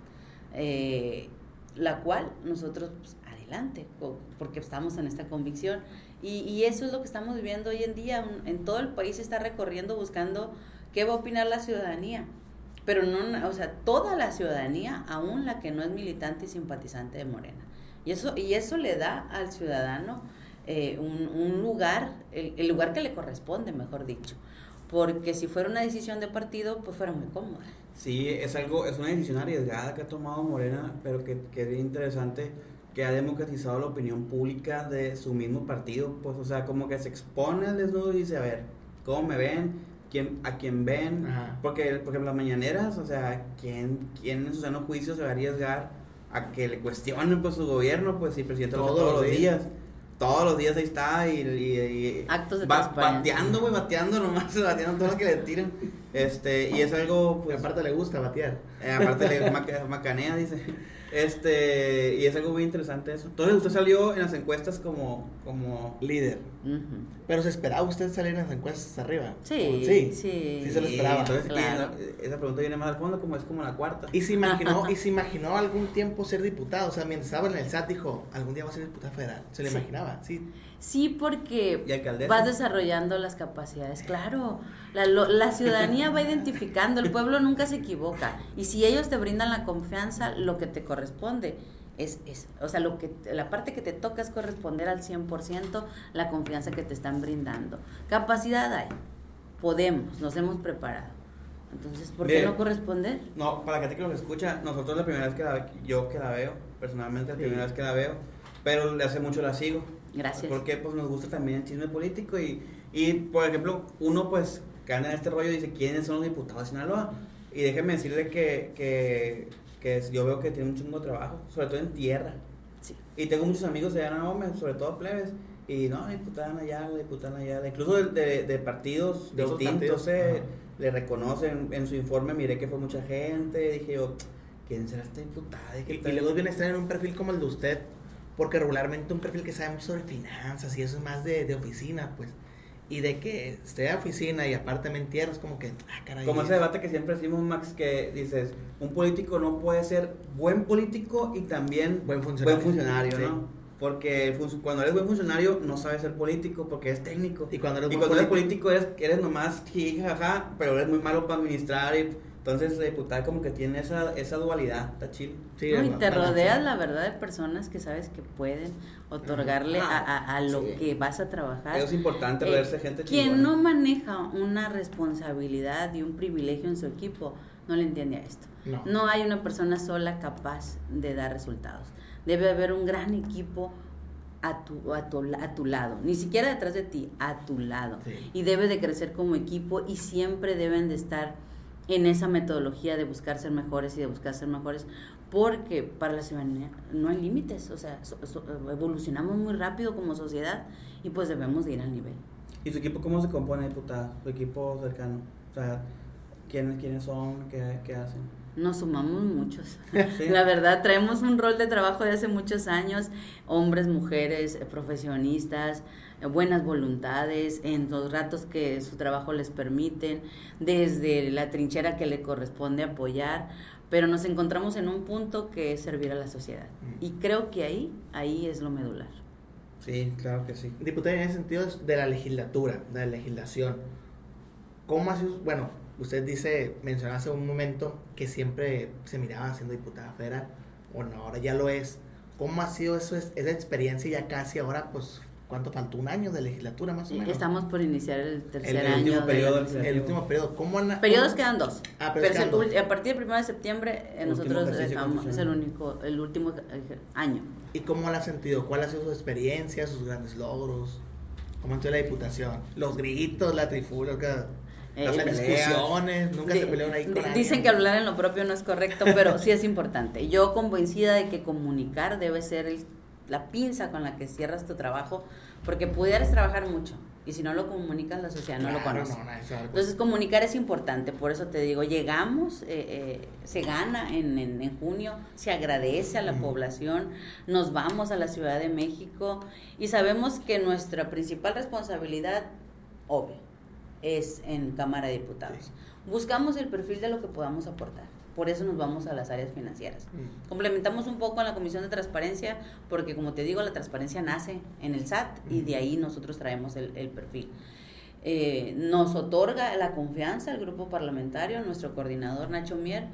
Eh, la cual nosotros, pues, adelante, porque estamos en esta convicción. Y, y, eso es lo que estamos viviendo hoy en día. En todo el país se está recorriendo buscando qué va a opinar la ciudadanía pero no, o sea, toda la ciudadanía, aún la que no es militante y simpatizante de Morena. Y eso, y eso le da al ciudadano eh, un, un, lugar, el, lugar que le corresponde, mejor dicho. Porque si fuera una decisión de partido, pues fuera muy cómoda. Sí, es algo, es una decisión arriesgada que ha tomado Morena, pero que, que es interesante que ha democratizado la opinión pública de su mismo partido, pues, o sea, como que se expone al desnudo y dice, a ver, ¿cómo me ven? Quién, a quién ven. Porque, por ejemplo, las mañaneras, o sea, ¿quién, quién en su sano juicio se va a arriesgar a que le cuestionen pues su gobierno? Pues si el presidente lo todos los días todos los días ahí está y, y, actos de bateando, güey, bateando nomás, bateando todo lo que le tiren. Este, y es algo pues aparte le gusta batear. Eh, aparte le macanea, dice. Este, y es algo muy interesante eso. Entonces usted salió en las encuestas como, como líder. Pero se esperaba usted salir en las encuestas arriba. Sí, sí, sí. Sí se lo esperaba. Entonces, esa pregunta viene más al fondo como es como la cuarta. Y se imaginó, y se imaginó algún tiempo ser diputado. O sea, mientras estaba en el SAT dijo, algún día va a ser diputado federal. Se le imaginaba, sí. Sí, porque vas desarrollando las capacidades. Claro, la, la ciudadanía va identificando, el pueblo nunca se equivoca. Y si ellos te brindan la confianza, lo que te corresponde es, es, o sea, lo que, la parte que te toca es corresponder al 100% la confianza que te están brindando. Capacidad hay, podemos, nos hemos preparado. Entonces, ¿por qué no corresponder? No, para que te que nos escucha, nosotros la primera vez que la, yo que la veo, personalmente la primera vez que la veo, pero le hace mucho la sigo. Gracias. Porque pues nos gusta también el chisme político y, y por ejemplo, uno pues gana en este rollo y dice, ¿quiénes son los diputados de Sinaloa? Y déjeme decirle que, que, que yo veo que tiene un chingo de trabajo, sobre todo en tierra. Sí. Y tengo muchos amigos de Ana Gómez, sobre todo plebes, y no, diputada allá, diputada allá, incluso de, de, partidos distintos, eh, le reconocen en su informe, miré que fue mucha gente, dije yo, ¿quién será esta diputada? Y, y, luego viene a estar en un perfil como el de usted, porque regularmente un perfil que sabe mucho sobre finanzas y eso es más de, de oficina, pues. Y de que esté a oficina y aparte me entierras, como que, ah, caray. Como ese debate que siempre decimos, Max, que dices, un político no puede ser buen político y también buen funcionario, buen funcionario ¿no? Porque cuando eres buen funcionario no sabes ser político porque es técnico. Y cuando eres, y cuando político, eres, eres nomás jajaja, pero eres muy malo para administrar y entonces, diputada como que tiene esa, esa dualidad, está chido. Sí, y te rodeas, la verdad, de personas que sabes que pueden otorgarle a, a, lo que vas a trabajar. Es importante rodearse gente Quien no maneja una responsabilidad y un privilegio en su equipo, no le entiende a esto. No. no hay una persona sola capaz de dar resultados. Debe haber un gran equipo a tu, a tu, a tu lado, ni siquiera detrás de ti, a tu lado. Y debe de crecer como equipo y siempre deben de estar en esa metodología de buscar ser mejores y de buscar ser mejores, porque para la ciudadanía no hay límites, o sea, evolucionamos muy rápido como sociedad y pues debemos de ir al nivel. ¿Y su equipo cómo se compone, diputada? ¿Su equipo cercano? O sea, ¿quiénes, quiénes son? ¿Qué, qué hacen? Nos sumamos muchos. La verdad, traemos un rol de trabajo de hace muchos años, hombres, mujeres, profesionistas, buenas voluntades, en los ratos que su trabajo les permiten, desde la trinchera que le corresponde apoyar, pero nos encontramos en un punto que es servir a la sociedad. Mm. Y creo que ahí, ahí es lo medular. Sí, claro que sí. Diputada, en ese sentido de la legislatura, de la legislación, ¿cómo hace, bueno, usted dice, mencionó hace un momento que siempre se miraba siendo diputada federal, bueno, ahora ya lo es. ¿Cómo ha sido eso, esa experiencia ya casi ahora, pues, ¿Cuánto faltó? ¿Un año de legislatura más o menos? Estamos por iniciar el tercer el, año. Último periodo, el, último periodo. ¿Cómo Periodos quedan dos. Ah, pero, a partir del 1 de septiembre eh, nosotros estamos, es el único, el último eh, año. ¿Y cómo la ha sentido? ¿Cuál ha sido su experiencia, sus grandes logros? ¿Cómo entró la diputación? Los gritos, la trifulca, eh, las discusiones, nunca se pelearon ahí con Dicen que hablar en lo propio no es correcto, pero sí es importante. Yo convencida de que comunicar debe ser el la pinza con la que cierras tu trabajo, porque pudieras trabajar mucho y si no lo comunicas la sociedad no lo conoce. Entonces comunicar es importante, por eso te digo, llegamos, eh, eh, se gana en, en, junio, se agradece a la población, nos vamos a la Ciudad de México y sabemos que nuestra principal responsabilidad, obvio, es en Cámara de Diputados. Buscamos el perfil de lo que podamos aportar. Por eso nos vamos a las áreas financieras. Mm. Complementamos un poco a la Comisión de Transparencia, porque como te digo, la transparencia nace en el SAT y de ahí nosotros traemos el, perfil. Eh, nos otorga la confianza el grupo parlamentario, nuestro coordinador Nacho Mier,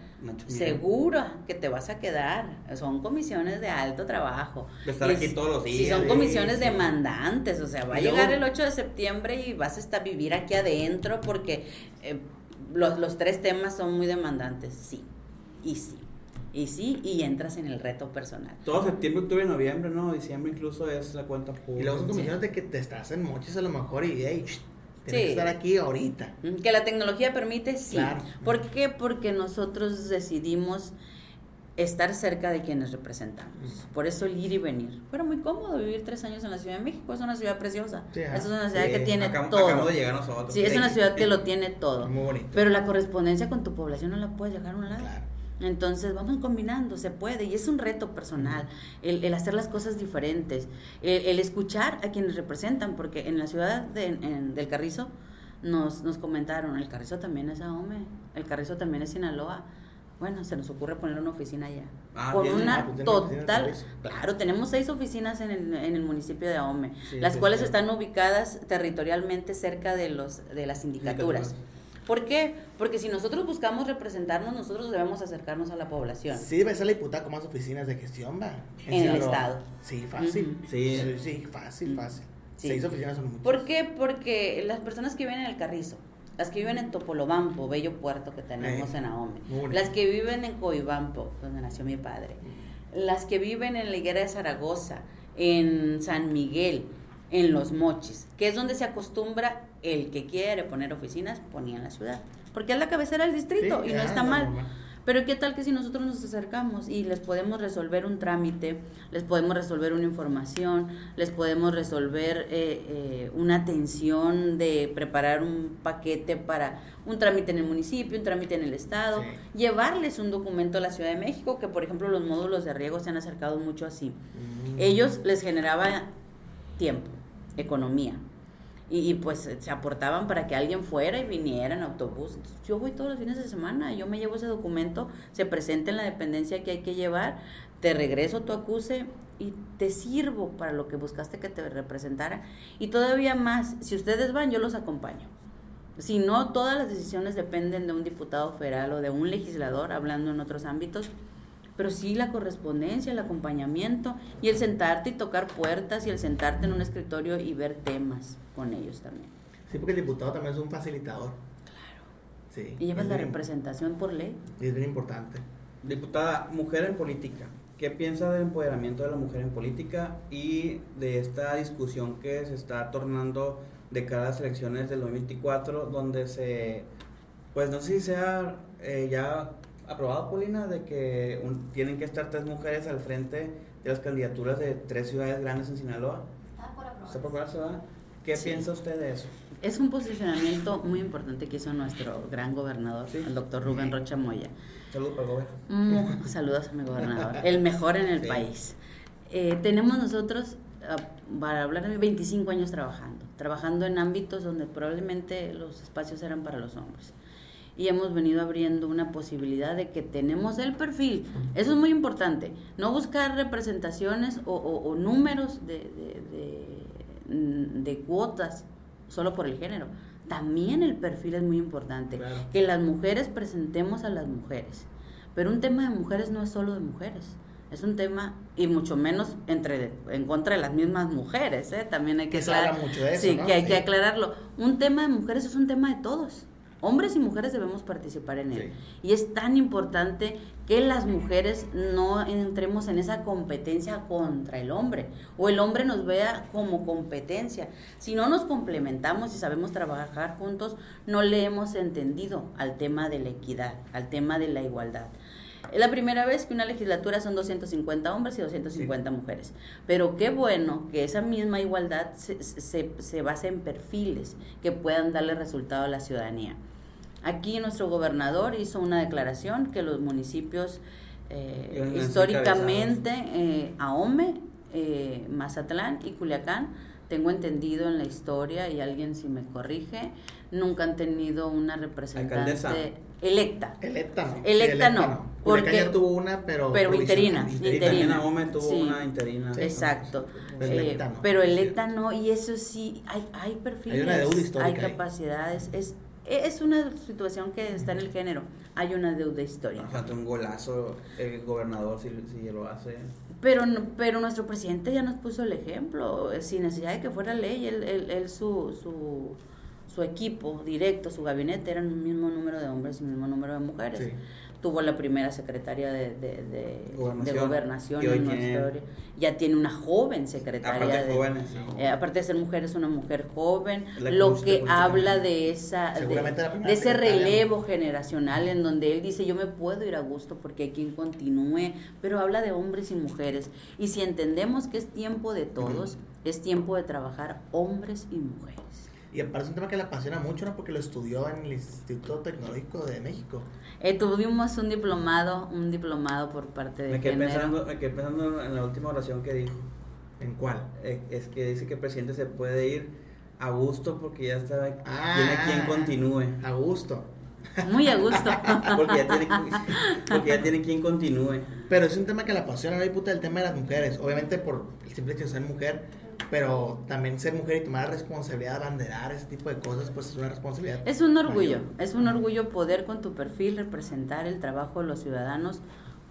seguro que te vas a quedar. Son comisiones de alto trabajo. De estar aquí todos los días. Sí, son comisiones demandantes, o sea, va a llegar el 8 de septiembre y vas a estar vivir aquí adentro porque eh, los, los tres temas son muy demandantes, sí, y sí. Y sí, y entras en el reto personal. Todo septiembre, octubre, noviembre, ¿no? Diciembre incluso es la cuenta pública. Y luego son comisiones de que te estás en mochis a lo mejor y, hey, Tiene que estar aquí ahorita. Que la tecnología permite, sí. ¿Por qué? Porque nosotros decidimos estar cerca de quienes representamos. Por eso el ir y venir. Fuera muy cómodo vivir tres años en la Ciudad de México. Es una ciudad preciosa. es una ciudad que tiene todo. de llegar nosotros. Sí, es una ciudad que lo tiene todo. Muy bonito. Pero la correspondencia con tu población no la puedes dejar a un lado. Entonces vamos combinando, se puede, y es un reto personal, el, hacer las cosas diferentes, el, escuchar a quienes representan, porque en la ciudad de, del Carrizo nos, nos comentaron, el Carrizo también es Ahome, el Carrizo también es Sinaloa, bueno, se nos ocurre poner una oficina allá. Ah, con una ah, pues total. Claro, tenemos seis oficinas en el, en el municipio de Ahome, las cuales están ubicadas territorialmente cerca de, los, de las sindicaturas. ¿Por qué? Porque si nosotros buscamos representarnos, nosotros debemos acercarnos a la población. Sí, debe ser la diputada con más oficinas de gestión, va. En, el Estado. Sí, fácil. sí. sí. fácil, fácil. Seis oficinas son muchas. ¿Por qué? Porque las personas que viven en el Carrizo, las que viven en Topolobampo, bello puerto que tenemos en Ahome, las que viven en Coibampo, donde nació mi padre, las que viven en la higuera de Zaragoza, en San Miguel, en Los Mochis, que es donde se acostumbra el que quiere poner oficinas, ponía en la ciudad, porque es la cabecera del distrito y no está mal. Pero qué tal que si nosotros nos acercamos y les podemos resolver un trámite, les podemos resolver una información, les podemos resolver eh, eh, una atención de preparar un paquete para un trámite en el municipio, un trámite en el estado, llevarles un documento a la Ciudad de México, que por ejemplo los módulos de riego se han acercado mucho así. Mm. Ellos les generaba tiempo, economía, y, pues se aportaban para que alguien fuera y viniera en autobús. yo voy todos los fines de semana, yo me llevo ese documento, se presenta en la dependencia que hay que llevar, te regreso tu acuse y te sirvo para lo que buscaste que te representara. Y todavía más, si ustedes van, yo los acompaño. Si no, todas las decisiones dependen de un diputado federal o de un legislador, hablando en otros ámbitos pero sí la correspondencia, el acompañamiento y el sentarte y tocar puertas y el sentarte en un escritorio y ver temas con ellos también. Sí, porque el diputado también es un facilitador. Claro. Sí. Y llevas la representación por ley. Y es bien importante. Diputada, mujer en política. ¿Qué piensa del empoderamiento de la mujer en política y de esta discusión que se está tornando de cada las elecciones del 2024, donde se, pues no sé si sea eh, ya aprobado, Polina, de que tienen que estar tres mujeres al frente de las candidaturas de tres ciudades grandes en Sinaloa? Está por aprobarse. ¿Está por ¿Qué piensa usted de eso? Es un posicionamiento muy importante que hizo nuestro gran gobernador, el doctor Rubén Rocha Moya. Saludos para el gobernador. Saludos a mi gobernador, el mejor en el país. Eh, tenemos nosotros, ah, para hablar de 25 años trabajando, trabajando en ámbitos donde probablemente los espacios eran para los hombres y hemos venido abriendo una posibilidad de que tenemos el perfil. Eso es muy importante. No buscar representaciones o, números de, de, cuotas solo por el género. También el perfil es muy importante. Que las mujeres presentemos a las mujeres. Pero un tema de mujeres no es solo de mujeres. Es un tema, y mucho menos entre en contra de las mismas mujeres, ¿eh? también hay que, aclarar. sí, que hay que aclararlo. Un tema de mujeres es un tema de todos. Hombres y mujeres debemos participar en él. Y es tan importante que las mujeres no entremos en esa competencia contra el hombre o el hombre nos vea como competencia. Si no nos complementamos y sabemos trabajar juntos, no le hemos entendido al tema de la equidad, al tema de la igualdad. Es la primera vez que una legislatura son 250 hombres y 250 mujeres. Pero qué bueno que esa misma igualdad se, se, se base en perfiles que puedan darle resultado a la ciudadanía. Aquí nuestro gobernador hizo una declaración que los municipios eh, históricamente, eh, Ahome, eh, Mazatlán y Culiacán, tengo entendido en la historia, y alguien si me corrige, nunca han tenido una representante electa. Electa no. Electa, no. Porque ya tuvo una, pero. Pero interina. Interina. Ahome tuvo una interina. Exacto. Pero electa, no. y eso sí, hay, hay perfiles. Hay una deuda histórica. Hay capacidades. Es es una situación que está en el género. Hay una deuda histórica. Falta un golazo el gobernador si, si lo hace. Pero, pero nuestro presidente ya nos puso el ejemplo, eh, sin necesidad de que fuera ley, él, él, su, su, su, equipo directo, su gabinete, eran el mismo número de hombres y el mismo número de mujeres. Tuvo la primera secretaria de, de, gobernación, en nuestra historia. Ya tiene una joven secretaria. Aparte, de, eh, aparte de ser mujer, es una mujer joven. lo que habla de esa de, ese relevo generacional en donde él dice, yo me puedo ir a gusto porque hay quien continúe, pero habla de hombres y mujeres. Y si entendemos que es tiempo de todos, es tiempo de trabajar hombres y mujeres. Y aparte es un tema que le apasiona mucho, ¿no? Porque lo estudió en el Instituto Tecnológico de México. Eh, tuvimos un diplomado, un diplomado por parte de me quedé pensando Me quedé pensando en la última oración que dijo. ¿En cuál? Eh, es que dice que el presidente se puede ir a gusto porque ya está, ah, tiene quien continúe. A gusto. Muy a gusto. porque, ya tiene, porque ya tiene quien continúe. Pero es un tema que le apasiona, ¿no? puta, el tema de las mujeres. Obviamente por el simple hecho de ser mujer, pero también ser mujer y tomar la responsabilidad, banderar ese tipo de cosas, pues es una responsabilidad. Es un orgullo, es un orgullo poder con tu perfil representar el trabajo de los ciudadanos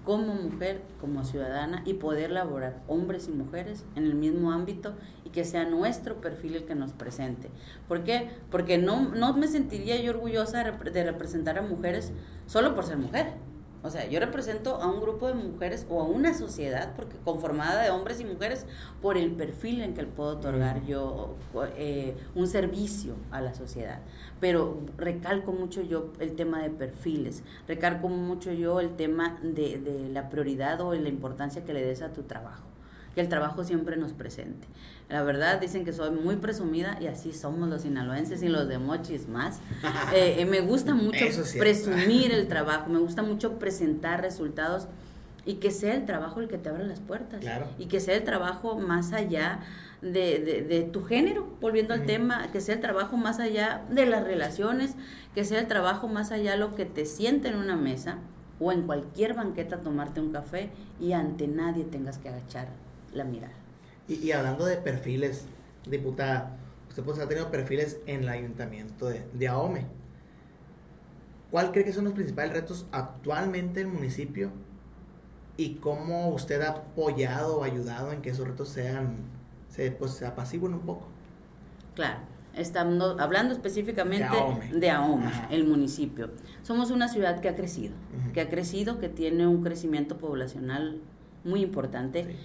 como mujer, como ciudadana y poder laborar hombres y mujeres en el mismo ámbito y que sea nuestro perfil el que nos presente. ¿Por qué? Porque no, no me sentiría yo orgullosa de representar a mujeres solo por ser mujer o sea, yo represento a un grupo de mujeres o a una sociedad porque conformada de hombres y mujeres por el perfil en que puedo otorgar yo eh, un servicio a la sociedad. Pero recalco mucho yo el tema de perfiles, recalco mucho yo el tema de, de la prioridad o la importancia que le des a tu trabajo, que el trabajo siempre nos presente. La verdad, dicen que soy muy presumida y así somos los sinaloenses y los de Mochis más. Eh, eh, me gusta mucho presumir el trabajo, me gusta mucho presentar resultados y que sea el trabajo el que te abra las puertas. Y que sea el trabajo más allá de, de, tu género, volviendo al tema, que sea el trabajo más allá de las relaciones, que sea el trabajo más allá de lo que te siente en una mesa o en cualquier banqueta tomarte un café y ante nadie tengas que agachar la mirada. Y, hablando de perfiles, diputada, usted pues ha tenido perfiles en el ayuntamiento de, de AOME. ¿Cuál cree que son los principales retos actualmente en el municipio? ¿Y cómo usted ha apoyado o ayudado en que esos retos sean, se, pues, se apaciguen un poco? Claro, estamos hablando específicamente de AOME, el municipio. Somos una ciudad que ha crecido, que ha crecido, que tiene un crecimiento poblacional muy importante,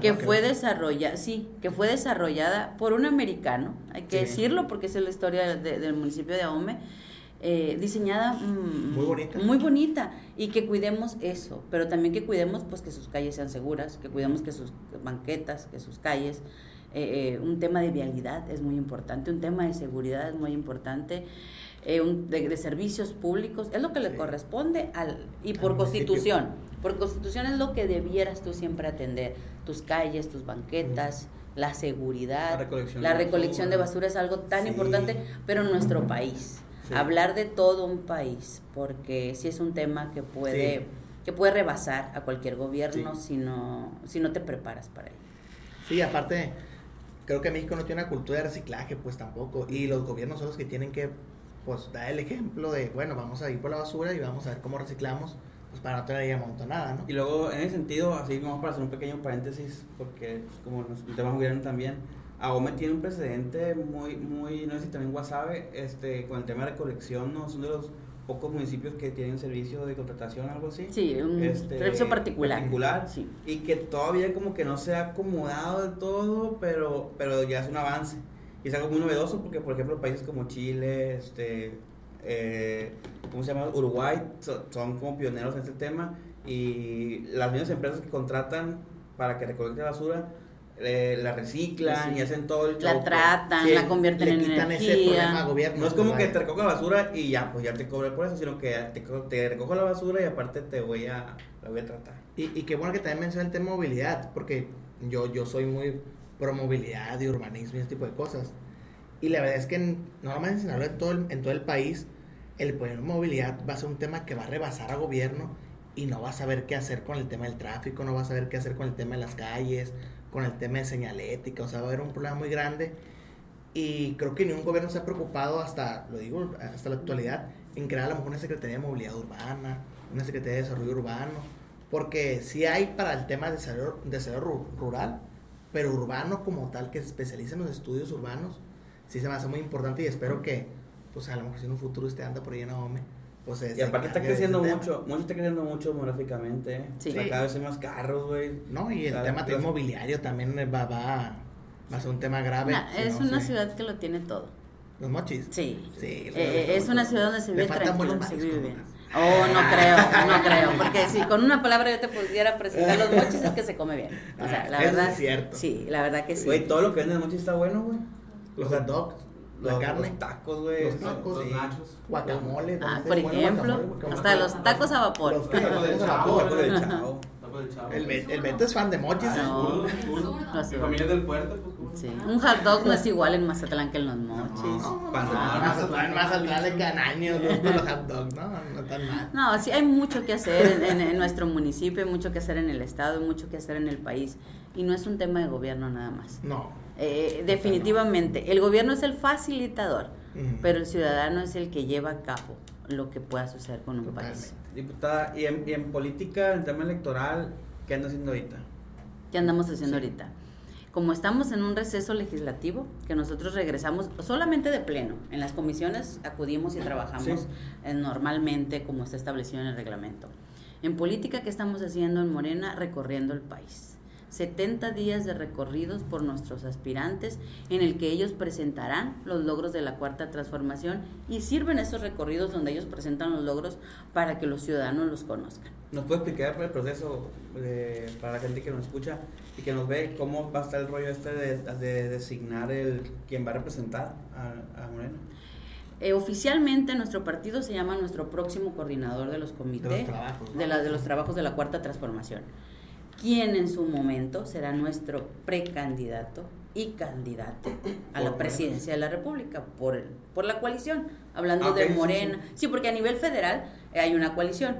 que fue desarrollada, sí, que fue desarrollada por un americano, hay que decirlo porque es la historia del municipio de Ahome, eh, diseñada mm, muy bonita. muy bonita y que cuidemos eso, pero también que cuidemos pues que sus calles sean seguras, que cuidemos que sus banquetas, que sus calles, eh, eh, un tema de vialidad es muy importante, un tema de seguridad es muy importante. de, servicios públicos, es lo que le corresponde al, y por constitución. Por constitución es lo que debieras tú siempre atender. Tus calles, tus banquetas, la seguridad, la recolección, de, basura. es algo tan importante, pero en nuestro país. Hablar de todo un país, porque sí es un tema que puede, que puede rebasar a cualquier gobierno si, no, si no te preparas para él. Sí, aparte, creo que México no tiene una cultura de reciclaje, pues tampoco. Y los gobiernos son los que tienen que pues dar el ejemplo de, bueno, vamos a ir por la basura y vamos a ver cómo reciclamos pues para no tener amontonada, ¿no? Y luego, en ese sentido, así como para hacer un pequeño paréntesis, porque pues, como el tema gobierno también, AOME tiene un precedente muy, muy, no sé si también Guasave, este, con el tema de recolección, ¿no? Son de los pocos municipios que tienen servicio de contratación, algo así. Sí, un este, servicio particular. Particular, sí. Y que todavía como que no se ha acomodado del todo, pero, pero ya es un avance. Y es algo muy novedoso porque, por ejemplo, países como Chile, este, eh, ¿cómo se llama? Uruguay, son, como pioneros en este tema y las mismas empresas que contratan para que recolecte basura eh, la reciclan y hacen todo el La tratan, la convierten en energía. no es como que te recojo la basura y ya, pues ya te cobre por eso, sino que te, te recojo la basura y aparte te voy a, la voy a tratar. Y, y qué bueno que también menciona el tema movilidad, porque yo, yo soy muy pro movilidad y urbanismo y ese tipo de cosas. Y la verdad es que normalmente en en todo el, en todo el país, el poner movilidad va a ser un tema que va a rebasar a gobierno y no va a saber qué hacer con el tema del tráfico, no va a saber qué hacer con el tema de las calles, con el tema de señalética, o sea, va a haber un problema muy grande. Y creo que ningún gobierno se ha preocupado hasta, lo digo, hasta la actualidad, en crear a lo mejor una Secretaría de Movilidad Urbana, una Secretaría de Desarrollo Urbano, porque sí hay para el tema de desarrollo, desarrollo rural, pero urbano como tal, que se especializa en los estudios urbanos, sí se me hace muy importante y espero que, pues a lo mejor si en un futuro usted anda por ahí en AOME, pues Y aparte está creciendo mucho, mucho está creciendo mucho demográficamente. ¿eh? Sí. cada vez hay más carros, güey. No, y el tema inmobiliario también va, va, va a ser un tema grave. es una ciudad que lo tiene todo. ¿Los mochis? Sí. sí eh, es una ciudad donde se vive tranquilo, se vive bien. Oh, no creo, no creo. Porque si con una palabra yo te pudiera presentar los mochis es que se come bien. O sea, la verdad. Es cierto. Sí, la verdad que sí. Güey, todo lo que venden de mochis está bueno, güey. Los hot dogs. La carne. Los tacos, güey. Los tacos. Los nachos. Guacamole. Ah, por ejemplo. hasta los tacos a vapor. Los tacos de chavo. del chavo. El, el Beto es fan de mochis. Ah, no. familia del puerto, pues, Sí. Un hot dog no es igual en Mazatlán que en los mochis. No, Mazatlán, Mazatlán de canaños, los hot dogs, no, no tan mal. No, sí hay mucho que hacer en, en, nuestro municipio, hay mucho que hacer en el estado, hay mucho que hacer en el país. Y no es un tema de gobierno nada más. No. Eh, definitivamente, el gobierno es el facilitador, pero el ciudadano es el que lleva a cabo lo que pueda suceder con un país. Diputada, ¿y en, en, política, en tema electoral, qué anda haciendo ahorita? ¿Qué andamos haciendo ahorita? Como estamos en un receso legislativo, que nosotros regresamos solamente de pleno, en las comisiones acudimos y trabajamos eh, normalmente como está establecido en el reglamento. En política, ¿qué estamos haciendo en Morena? Recorriendo el país 70 días de recorridos por nuestros aspirantes en el que ellos presentarán los logros de la cuarta transformación y sirven esos recorridos donde ellos presentan los logros para que los ciudadanos los conozcan. ¿Nos puede explicar el proceso para la gente que nos escucha y que nos ve cómo va a estar el rollo este de, designar el quien va a representar a, Moreno? Eh, oficialmente nuestro partido se llama nuestro próximo coordinador de los comités de los de, la, de los trabajos de la cuarta transformación quien en su momento será nuestro precandidato y candidato a la presidencia de la República por, el, por la coalición, hablando ah, de Morena. Sí, porque a nivel federal eh, hay una coalición.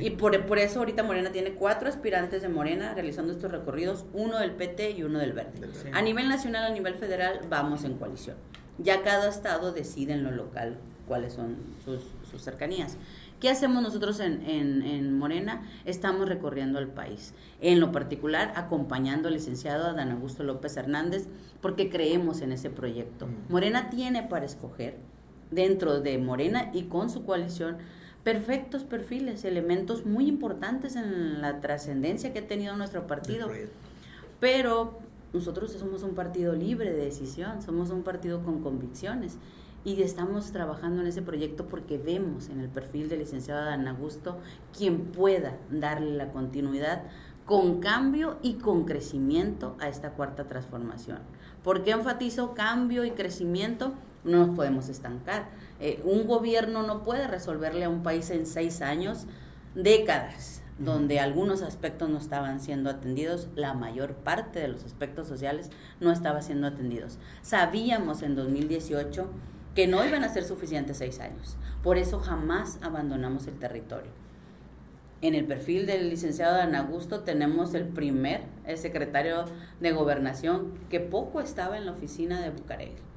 Y por, por, eso ahorita Morena tiene cuatro aspirantes de Morena realizando estos recorridos, uno del PT y uno del Verde. A nivel nacional, a nivel federal, vamos en coalición. Ya cada estado decide en lo local cuáles son sus, sus cercanías. ¿Qué hacemos nosotros en, en, Morena? Estamos recorriendo el país. En lo particular, acompañando al licenciado Adán Augusto López Hernández, porque creemos en ese proyecto. Morena tiene para escoger, dentro de Morena y con su coalición, perfectos perfiles, elementos muy importantes en la trascendencia que ha tenido nuestro partido. Pero nosotros somos un partido libre de decisión, somos un partido con convicciones y estamos trabajando en ese proyecto porque vemos en el perfil del licenciado Dan Augusto quien pueda darle la continuidad con cambio y con crecimiento a esta cuarta transformación. ¿Por qué enfatizo cambio y crecimiento? No nos podemos estancar. Eh, un gobierno no puede resolverle a un país en seis años décadas donde algunos aspectos no estaban siendo atendidos, la mayor parte de los aspectos sociales no estaban siendo atendidos. Sabíamos en 2018 que no iban a ser suficientes seis años. Por eso jamás abandonamos el territorio. En el perfil del licenciado Dan Augusto tenemos el primer el secretario de gobernación que poco estaba en la oficina de Bucareli.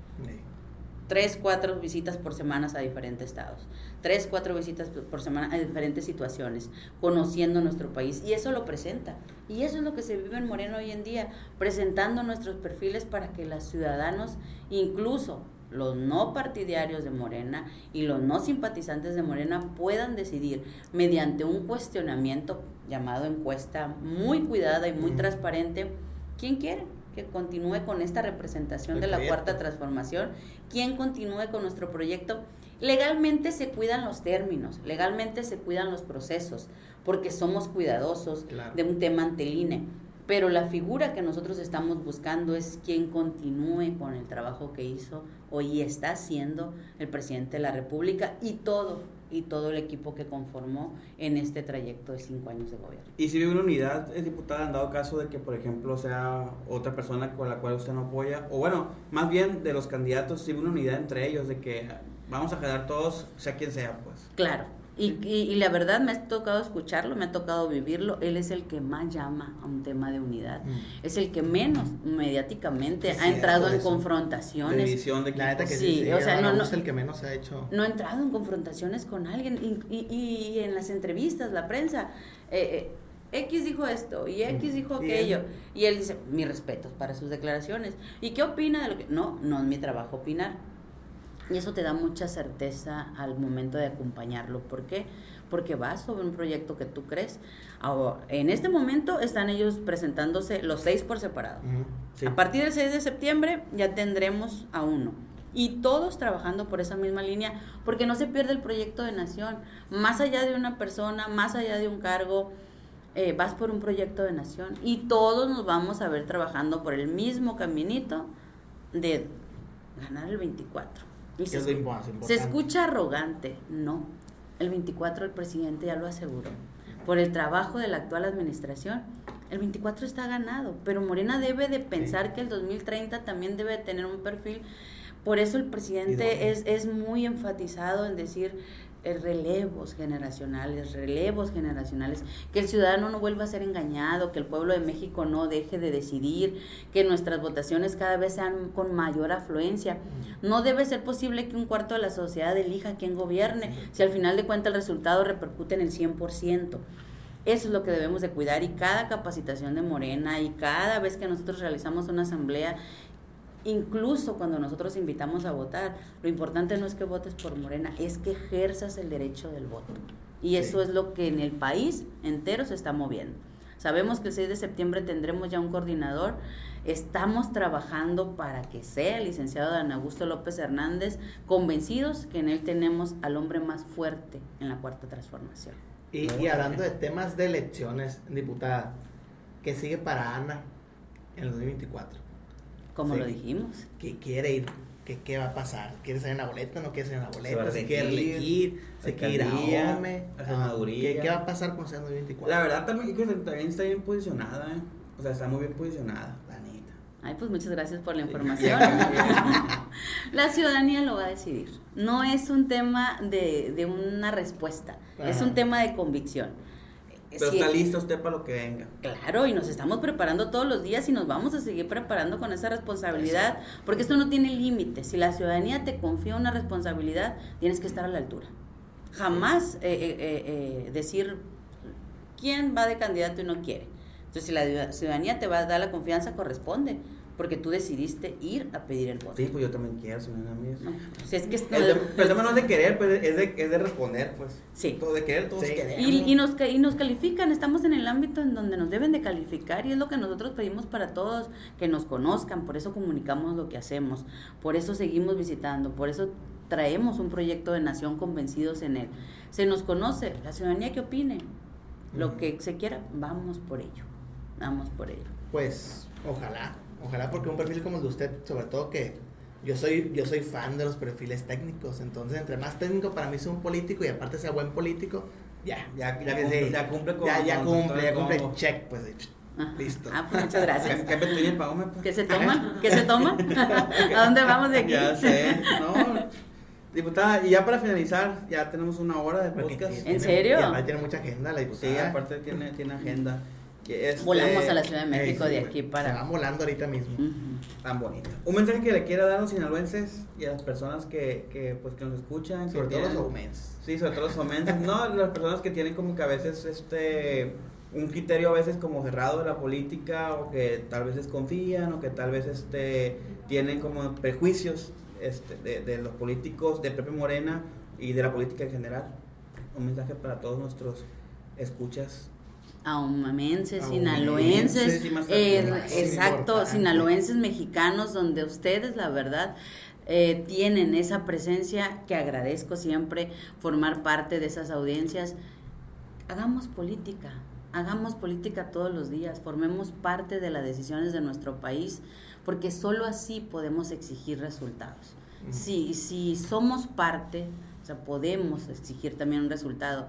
Tres, cuatro visitas por semana a diferentes estados. Tres, cuatro visitas por semana a diferentes situaciones, conociendo nuestro país. Y eso lo presenta. Y eso es lo que se vive en Moreno hoy en día, presentando nuestros perfiles para que los ciudadanos, incluso los no partidarios de Morena y los no simpatizantes de Morena puedan decidir mediante un cuestionamiento llamado encuesta muy cuidada y muy transparente quién quiere que continúe con esta representación de la cuarta transformación, quién continúe con nuestro proyecto. Legalmente se cuidan los términos, legalmente se cuidan los procesos, porque somos cuidadosos de un tema anteline pero la figura que nosotros estamos buscando es quien continúe con el trabajo que hizo hoy está haciendo el presidente de la República y todo y todo el equipo que conformó en este trayecto de cinco años de gobierno. Y si hay una unidad, es diputada, en dado caso de que, por ejemplo, sea otra persona con la cual usted no apoya, o bueno, más bien de los candidatos, si hay una unidad entre ellos, de que vamos a quedar todos, sea quien sea, pues. Claro, y, y, la verdad me ha tocado escucharlo, me ha tocado vivirlo. Él es el que más llama a un tema de unidad. Mm. Es el que menos mediáticamente ha entrado en confrontaciones. De división de que sí, o sea, no, no, es el que menos ha hecho. No ha entrado en confrontaciones con alguien. Y, y, en las entrevistas, la prensa, eh, eh, X dijo esto y X mm. dijo aquello. Y él dice, mis respetos para sus declaraciones. ¿Y qué opina de lo que.? No, no es mi trabajo opinar Y eso te da mucha certeza al momento de acompañarlo. ¿Por qué? Porque vas sobre un proyecto que tú crees. Ahora, en este momento están ellos presentándose los seis por separado. A partir del 6 de septiembre ya tendremos a uno. Y todos trabajando por esa misma línea, porque no se pierde el proyecto de nación. Más allá de una persona, más allá de un cargo, eh, vas por un proyecto de nación. Y todos nos vamos a ver trabajando por el mismo caminito de ganar el 24 se, escucha arrogante, no. El 24 el presidente ya lo aseguró. Por el trabajo de la actual administración, el 24 está ganado, pero Morena debe de pensar que el 2030 también debe tener un perfil. Por eso el presidente es, es muy enfatizado en decir, relevos generacionales, relevos generacionales, que el ciudadano no vuelva a ser engañado, que el pueblo de México no deje de decidir, que nuestras votaciones cada vez sean con mayor afluencia. No debe ser posible que un cuarto de la sociedad elija quien gobierne, si al final de cuentas el resultado repercute en el 100%. Eso es lo que debemos de cuidar y cada capacitación de Morena y cada vez que nosotros realizamos una asamblea incluso cuando nosotros invitamos a votar, lo importante no es que votes por Morena, es que ejerzas el derecho del voto. Y eso es lo que en el país entero se está moviendo. Sabemos que el 6 de septiembre tendremos ya un coordinador. Estamos trabajando para que sea el licenciado Dan Augusto López Hernández, convencidos que en él tenemos al hombre más fuerte en la cuarta transformación. Y, y hablando de temas de elecciones, diputada, ¿qué sigue para Ana en el 2024? Como lo dijimos. Que quiere ir, que qué va a pasar. ¿Quiere salir en la boleta? ¿No quiere salir en la boleta? ¿Se, quiere elegir? ¿Se quiere ir a OME? ¿Qué, ¿Qué, va a pasar con Senado 24? La verdad también, también está bien posicionada, ¿eh? O sea, está muy bien posicionada, la neta. Ay, pues muchas gracias por la información. la ciudadanía lo va a decidir. No es un tema de, de una respuesta, es un tema de convicción. Pero está listo usted para lo que venga. Claro, y nos estamos preparando todos los días y nos vamos a seguir preparando con esa responsabilidad, porque esto no tiene límite. Si la ciudadanía te confía una responsabilidad, tienes que estar a la altura. Jamás eh, eh, eh, decir quién va de candidato y no quiere. Entonces, si la ciudadanía te va a dar la confianza, corresponde porque tú decidiste ir a pedir el voto. Sí, pues yo también quiero, amiga. No, pues es que es, el tema no es de querer, pues es de, es de responder, pues. Sí. Todo de querer, todos sí. queremos. Y, y, nos, y nos califican, estamos en el ámbito en donde nos deben de calificar y es lo que nosotros pedimos para todos, que nos conozcan, por eso comunicamos lo que hacemos, por eso seguimos visitando, por eso traemos un proyecto de nación convencidos en él. Se nos conoce, la ciudadanía que opine, lo que se quiera, vamos por ello, vamos por ello. Pues, ojalá, Ojalá porque un perfil como el de usted, sobre todo que yo soy, yo soy fan de los perfiles técnicos, entonces entre más técnico para mí es un político y aparte sea buen político, ya, ya, ya, ya cumple, ya cumple con, Ya, ya cumple, ya cumple, check, pues listo. Ah, pues muchas gracias. ¿Qué, qué, pues. ¿Qué se toma? ¿Qué se toma? ¿A dónde vamos de aquí? Ya sé, no. Diputada, y ya para finalizar, ya tenemos una hora de podcast. ¿En serio? Ya tiene mucha agenda la diputada. Sí, aparte tiene, tiene agenda. Este, Volamos a la Ciudad de México de aquí para. Se van volando ahorita mismo. Tan bonito. Un mensaje que le quiera dar a los sinaloenses y a las personas que, que, pues, que nos escuchan. Sobre todo los omenses. Sí, sobre todo los omenses. no, las personas que tienen como que a veces este un criterio a veces como cerrado de la política o que tal vez desconfían o que tal vez este tienen como prejuicios este, de, de los políticos de Pepe Morena y de la política en general. Un mensaje para todos nuestros escuchas ahumamenses, sinaloenses, eh, exacto, sinaloenses mexicanos, donde ustedes, la verdad, eh, tienen esa presencia que agradezco siempre formar parte de esas audiencias. Hagamos política, hagamos política todos los días, formemos parte de las decisiones de nuestro país, porque solo así podemos exigir resultados. Si, si somos parte, o sea, podemos exigir también un resultado.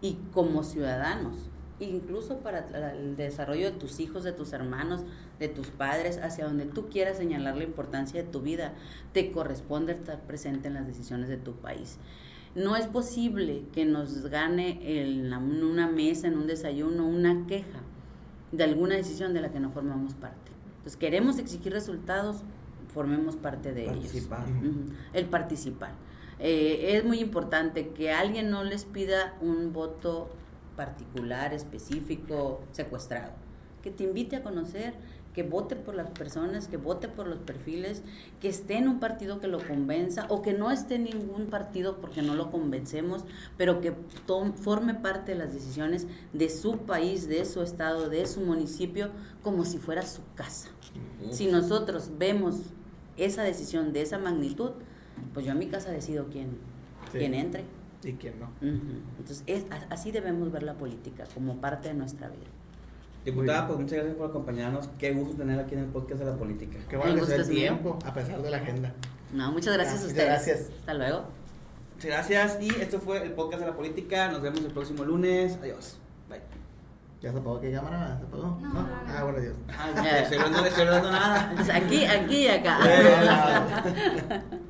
Y como ciudadanos, incluso para el desarrollo de tus hijos, de tus hermanos, de tus padres, hacia donde tú quieras señalar la importancia de tu vida, te corresponde estar presente en las decisiones de tu país. No es posible que nos gane en una mesa, en un desayuno, una queja de alguna decisión de la que no formamos parte. Entonces, queremos exigir resultados, formemos parte de participar. ellos. El participar. Eh, es muy importante que alguien no les pida un voto particular, específico, secuestrado. Que te invite a conocer que vote por las personas, que vote por los perfiles, que esté en un partido que lo convenza o que no esté en ningún partido porque no lo convencemos, pero que forme parte de las decisiones de su país, de su estado, de su municipio, como si fuera su casa. Si nosotros vemos esa decisión de esa magnitud, pues yo en mi casa decido quién, quién entre. Y quién no. Entonces, así debemos ver la política, como parte de nuestra vida. Diputada, pues muchas gracias por acompañarnos. Qué gusto tener aquí en el podcast de la política. Qué bueno que sea el tiempo, a pesar de la agenda. No, muchas gracias, a ustedes. Gracias. Hasta luego. Muchas gracias. Y esto fue el podcast de la política. Nos vemos el próximo lunes. Adiós. Bye. ¿Ya se apagó qué cámara? ¿Se apagó? No. ¿No? Ah, bueno, Dios. Ah, no estoy hablando, estoy hablando nada. Aquí, aquí y acá.